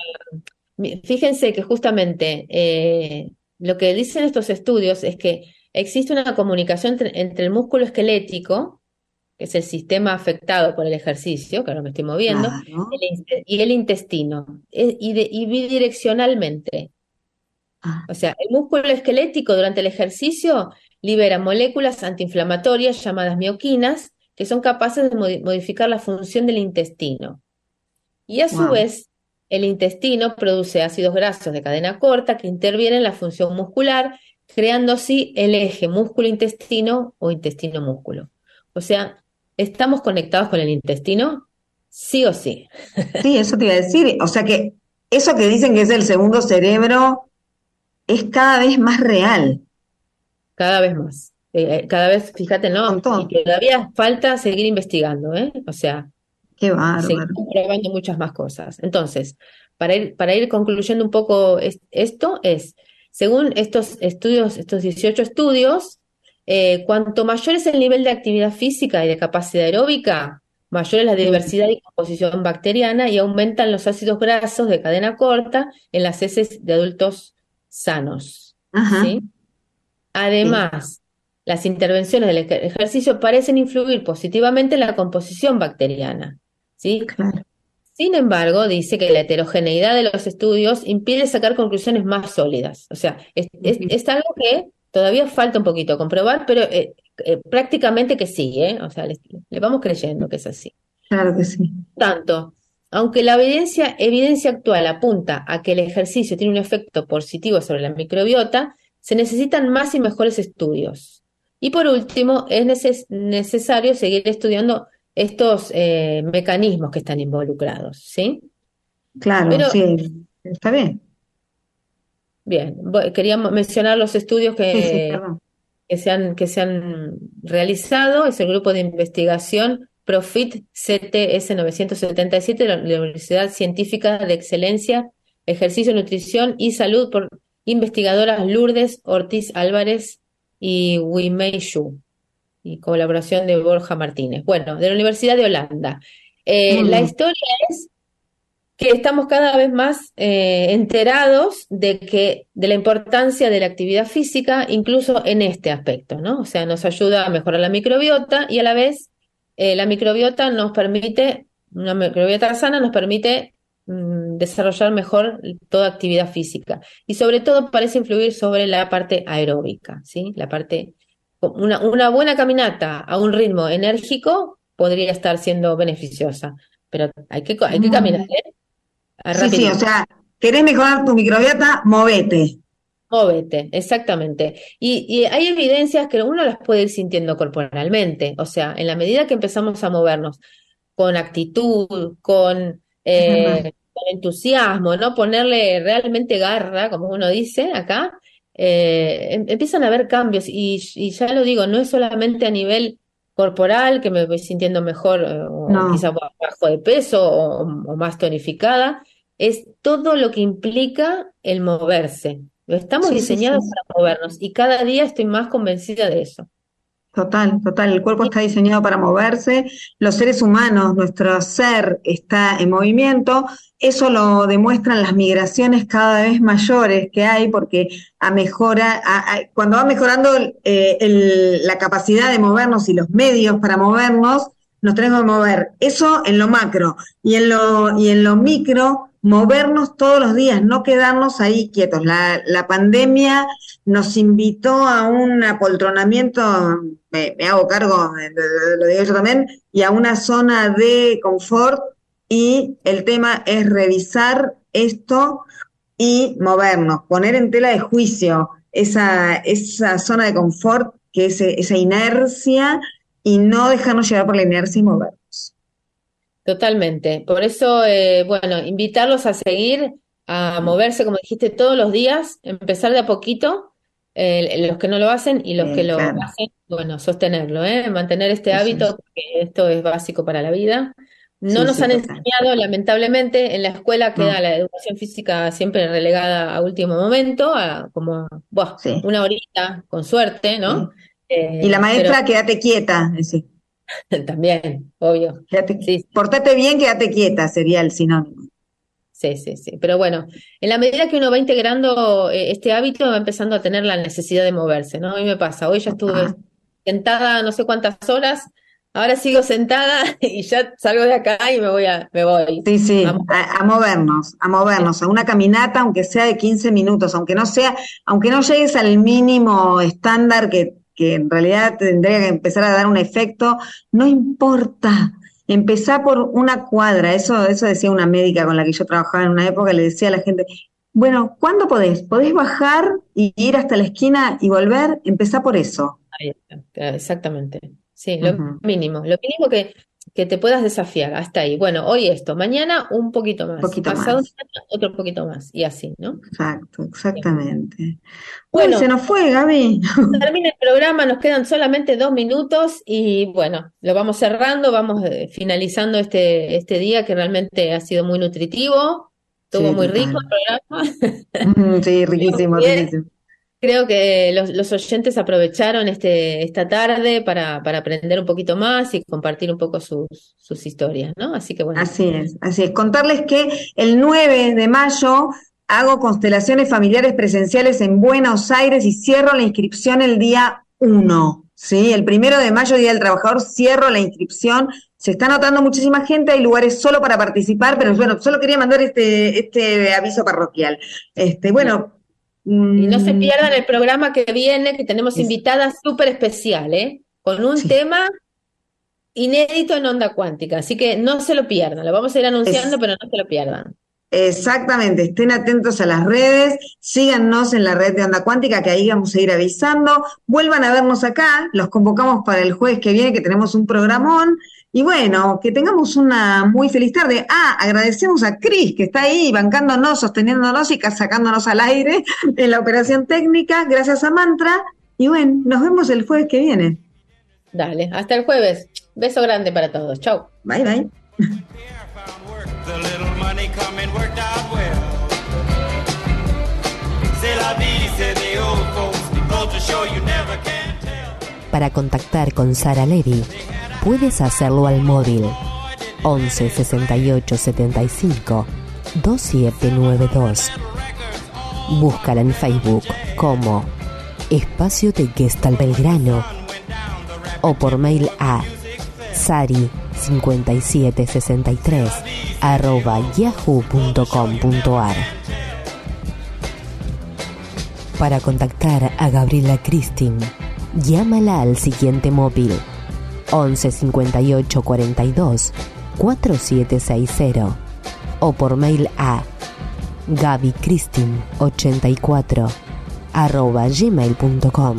S3: Fíjense que justamente eh, lo que dicen estos estudios es que existe una comunicación entre, el músculo esquelético, que es el sistema afectado por el ejercicio, que ahora me estoy moviendo, y el intestino, eh, y, bidireccionalmente. Ah. O sea, el músculo esquelético durante el ejercicio libera moléculas antiinflamatorias llamadas mioquinas, que son capaces de modificar la función del intestino. Y a su vez, el intestino produce ácidos grasos de cadena corta que intervienen en la función muscular, creando así el eje músculo-intestino o intestino-músculo. O sea, ¿estamos conectados con el intestino? Sí o sí.
S4: Sí, eso te iba a decir. O sea que eso que dicen que es el segundo cerebro es cada vez más real.
S3: Cada vez más. Eh, eh, cada vez, fíjate, ¿no? Y todavía falta seguir investigando, ¿eh? O sea,
S4: Qué bárbaro.
S3: probando muchas más cosas. Entonces, para ir, para ir concluyendo un poco esto, es, según estos estudios, estos 18 estudios, eh, cuanto mayor es el nivel de actividad física y de capacidad aeróbica, mayor es la diversidad y composición bacteriana y aumentan los ácidos grasos de cadena corta en las heces de adultos sanos. ¿sí? Además, las intervenciones del ejercicio parecen influir positivamente en la composición bacteriana. ¿sí? Sin embargo, dice que la heterogeneidad de los estudios impide sacar conclusiones más sólidas. O sea, es, algo que todavía falta un poquito comprobar, pero eh, eh, prácticamente que sí, ¿eh? O sea, le, vamos creyendo que es así.
S4: Claro que sí.
S3: Tanto, aunque la evidencia, evidencia actual apunta a que el ejercicio tiene un efecto positivo sobre la microbiota, se necesitan más y mejores estudios. Y por último, es necesario seguir estudiando estos eh, mecanismos que están involucrados, ¿sí?
S4: Claro, sí, está bien.
S3: Bien, queríamos mencionar los estudios que, que, se han, que se han realizado. Es el grupo de investigación Profit CTS 977 de la Universidad Científica de Excelencia, Ejercicio, Nutrición y Salud por investigadoras Lourdes Ortiz Álvarez y Wimei Shu y colaboración de Borja Martínez. Bueno, de la Universidad de Holanda. Eh, la historia es que estamos cada vez más eh, enterados de que de la importancia de la actividad física, incluso en este aspecto, ¿no? O sea, nos ayuda a mejorar la microbiota y a la vez eh, la microbiota nos permite, una microbiota sana nos permite mm, desarrollar mejor toda actividad física y sobre todo parece influir sobre la parte aeróbica, ¿sí? La parte una, una buena caminata a un ritmo enérgico podría estar siendo beneficiosa, pero hay que, hay que caminar, ¿eh?
S4: Sí, sí, o sea, querés mejorar tu microbiota, movete.
S3: Movete, exactamente. Y, y, hay evidencias que uno las puede ir sintiendo corporalmente, o sea, en la medida que empezamos a movernos con actitud, con, <laughs> eh, con entusiasmo, ¿no? Ponerle realmente garra, como uno dice acá, eh, em, empiezan a haber cambios y, ya lo digo, no es solamente a nivel corporal que me voy sintiendo mejor eh, o quizá bajo de peso o, más tonificada, es todo lo que implica el moverse. Estamos diseñados para movernos y cada día estoy más convencida de eso.
S4: Total, total. El cuerpo está diseñado para moverse, los seres humanos, nuestro ser está en movimiento. Eso lo demuestran las migraciones cada vez mayores que hay, porque a mejora, cuando va mejorando eh, la capacidad de movernos y los medios para movernos, nos tenemos que mover. Eso en lo macro y en lo, y en lo micro, movernos todos los días, no quedarnos ahí quietos. La, la pandemia nos invitó a un apoltronamiento, me, hago cargo, lo digo yo también, y a una zona de confort y el tema es revisar esto y movernos, poner en tela de juicio esa, esa zona de confort, que es esa inercia, y no dejarnos llevar por la inercia y movernos.
S3: Totalmente. Por eso, eh, bueno, invitarlos a seguir, a moverse, como dijiste, todos los días, empezar de a poquito, eh, los que no lo hacen y los que lo hacen, bueno, sostenerlo, ¿eh? mantener este hábito, porque esto es básico para la vida. No nos han enseñado, lamentablemente, en la escuela queda la educación física siempre relegada a último momento, a como una horita, con suerte, ¿no?
S4: Y la maestra, quédate quieta, sí. <laughs>
S3: También, obvio.
S4: Portate bien, quédate quieta, sería el sinónimo.
S3: Sí, sí, sí. Pero bueno, en la medida que uno va integrando eh, este hábito, va empezando a tener la necesidad de moverse, ¿no? A mí me pasa, hoy ya estuve sentada no sé cuántas horas, ahora sigo sentada <laughs> y ya salgo de acá y me voy a, me voy.
S4: Sí, sí, a, movernos, a movernos, a una caminata, aunque sea de 15 minutos, aunque no sea, aunque no llegues al mínimo estándar que que en realidad tendría que empezar a dar un efecto, no importa. Empezar por una cuadra, eso, eso decía una médica con la que yo trabajaba en una época, le decía a la gente, bueno, ¿cuándo podés? ¿Podés bajar y ir hasta la esquina y volver? Empezá por eso.
S3: Ahí está, exactamente. Sí, lo mínimo. Lo mínimo que que te puedas desafiar hasta ahí. Bueno, hoy esto, mañana un poquito más, pasado otro poquito más, y así, ¿no?
S4: Exacto, exactamente. Bueno, se nos fue, Gaby. <laughs>
S3: Termina el programa, nos quedan solamente dos minutos y bueno, lo vamos cerrando, vamos eh, finalizando este, este día que realmente ha sido muy nutritivo, estuvo muy rico el programa. <laughs>
S4: sí, riquísimo, <laughs> riquísimo.
S3: Creo que los, oyentes aprovecharon este, esta tarde para, para, aprender un poquito más y compartir un poco sus, sus historias, ¿no? Así que bueno.
S4: Así es, así es. Contarles que el 9 de mayo hago constelaciones familiares presenciales en Buenos Aires y cierro la inscripción el día 1. ¿sí? El primero de mayo, Día del Trabajador, cierro la inscripción. Se está anotando muchísima gente, hay lugares solo para participar, pero bueno, solo quería mandar este, este aviso parroquial. Este, bueno,
S3: y no se mm. pierdan el programa que viene, que tenemos invitada súper especial, ¿eh? Con un tema inédito en onda cuántica. Así que no se lo pierdan. Lo vamos a ir anunciando, pero no se lo pierdan.
S4: Exactamente, estén atentos a las redes, síganos en la red de Onda Cuántica, que ahí vamos a ir avisando. Vuelvan a vernos acá, los convocamos para el jueves que viene, que tenemos un programón. Y bueno, que tengamos una muy feliz tarde. Ah, agradecemos a Cris, que está ahí bancándonos, sosteniéndonos y sacándonos al aire <laughs> en la operación técnica. Gracias a Mantra. Y bueno, nos vemos el jueves que viene.
S3: Dale, hasta el jueves. Beso grande para todos. Chau.
S4: Bye, bye.
S1: Para contactar con Sara Levy puedes hacerlo al móvil. 11 68 75 2792. Búscala en Facebook como Espacio de Gestal Belgrano o por mail a sari 5763 arroba yahoo.com.ar Para contactar a Gabriela Cristin, llámala al siguiente móvil 11 58 42 4760 o por mail a gabicristin84 arroba gmail.com.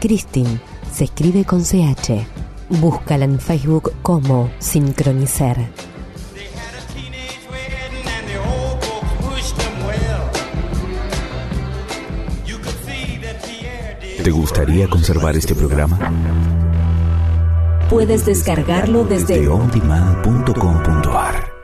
S1: Cristin se escribe con CH. Búscala en Facebook como Sincronicer. ¿Te gustaría conservar este programa? Puedes descargarlo desde ondemand.com.ar.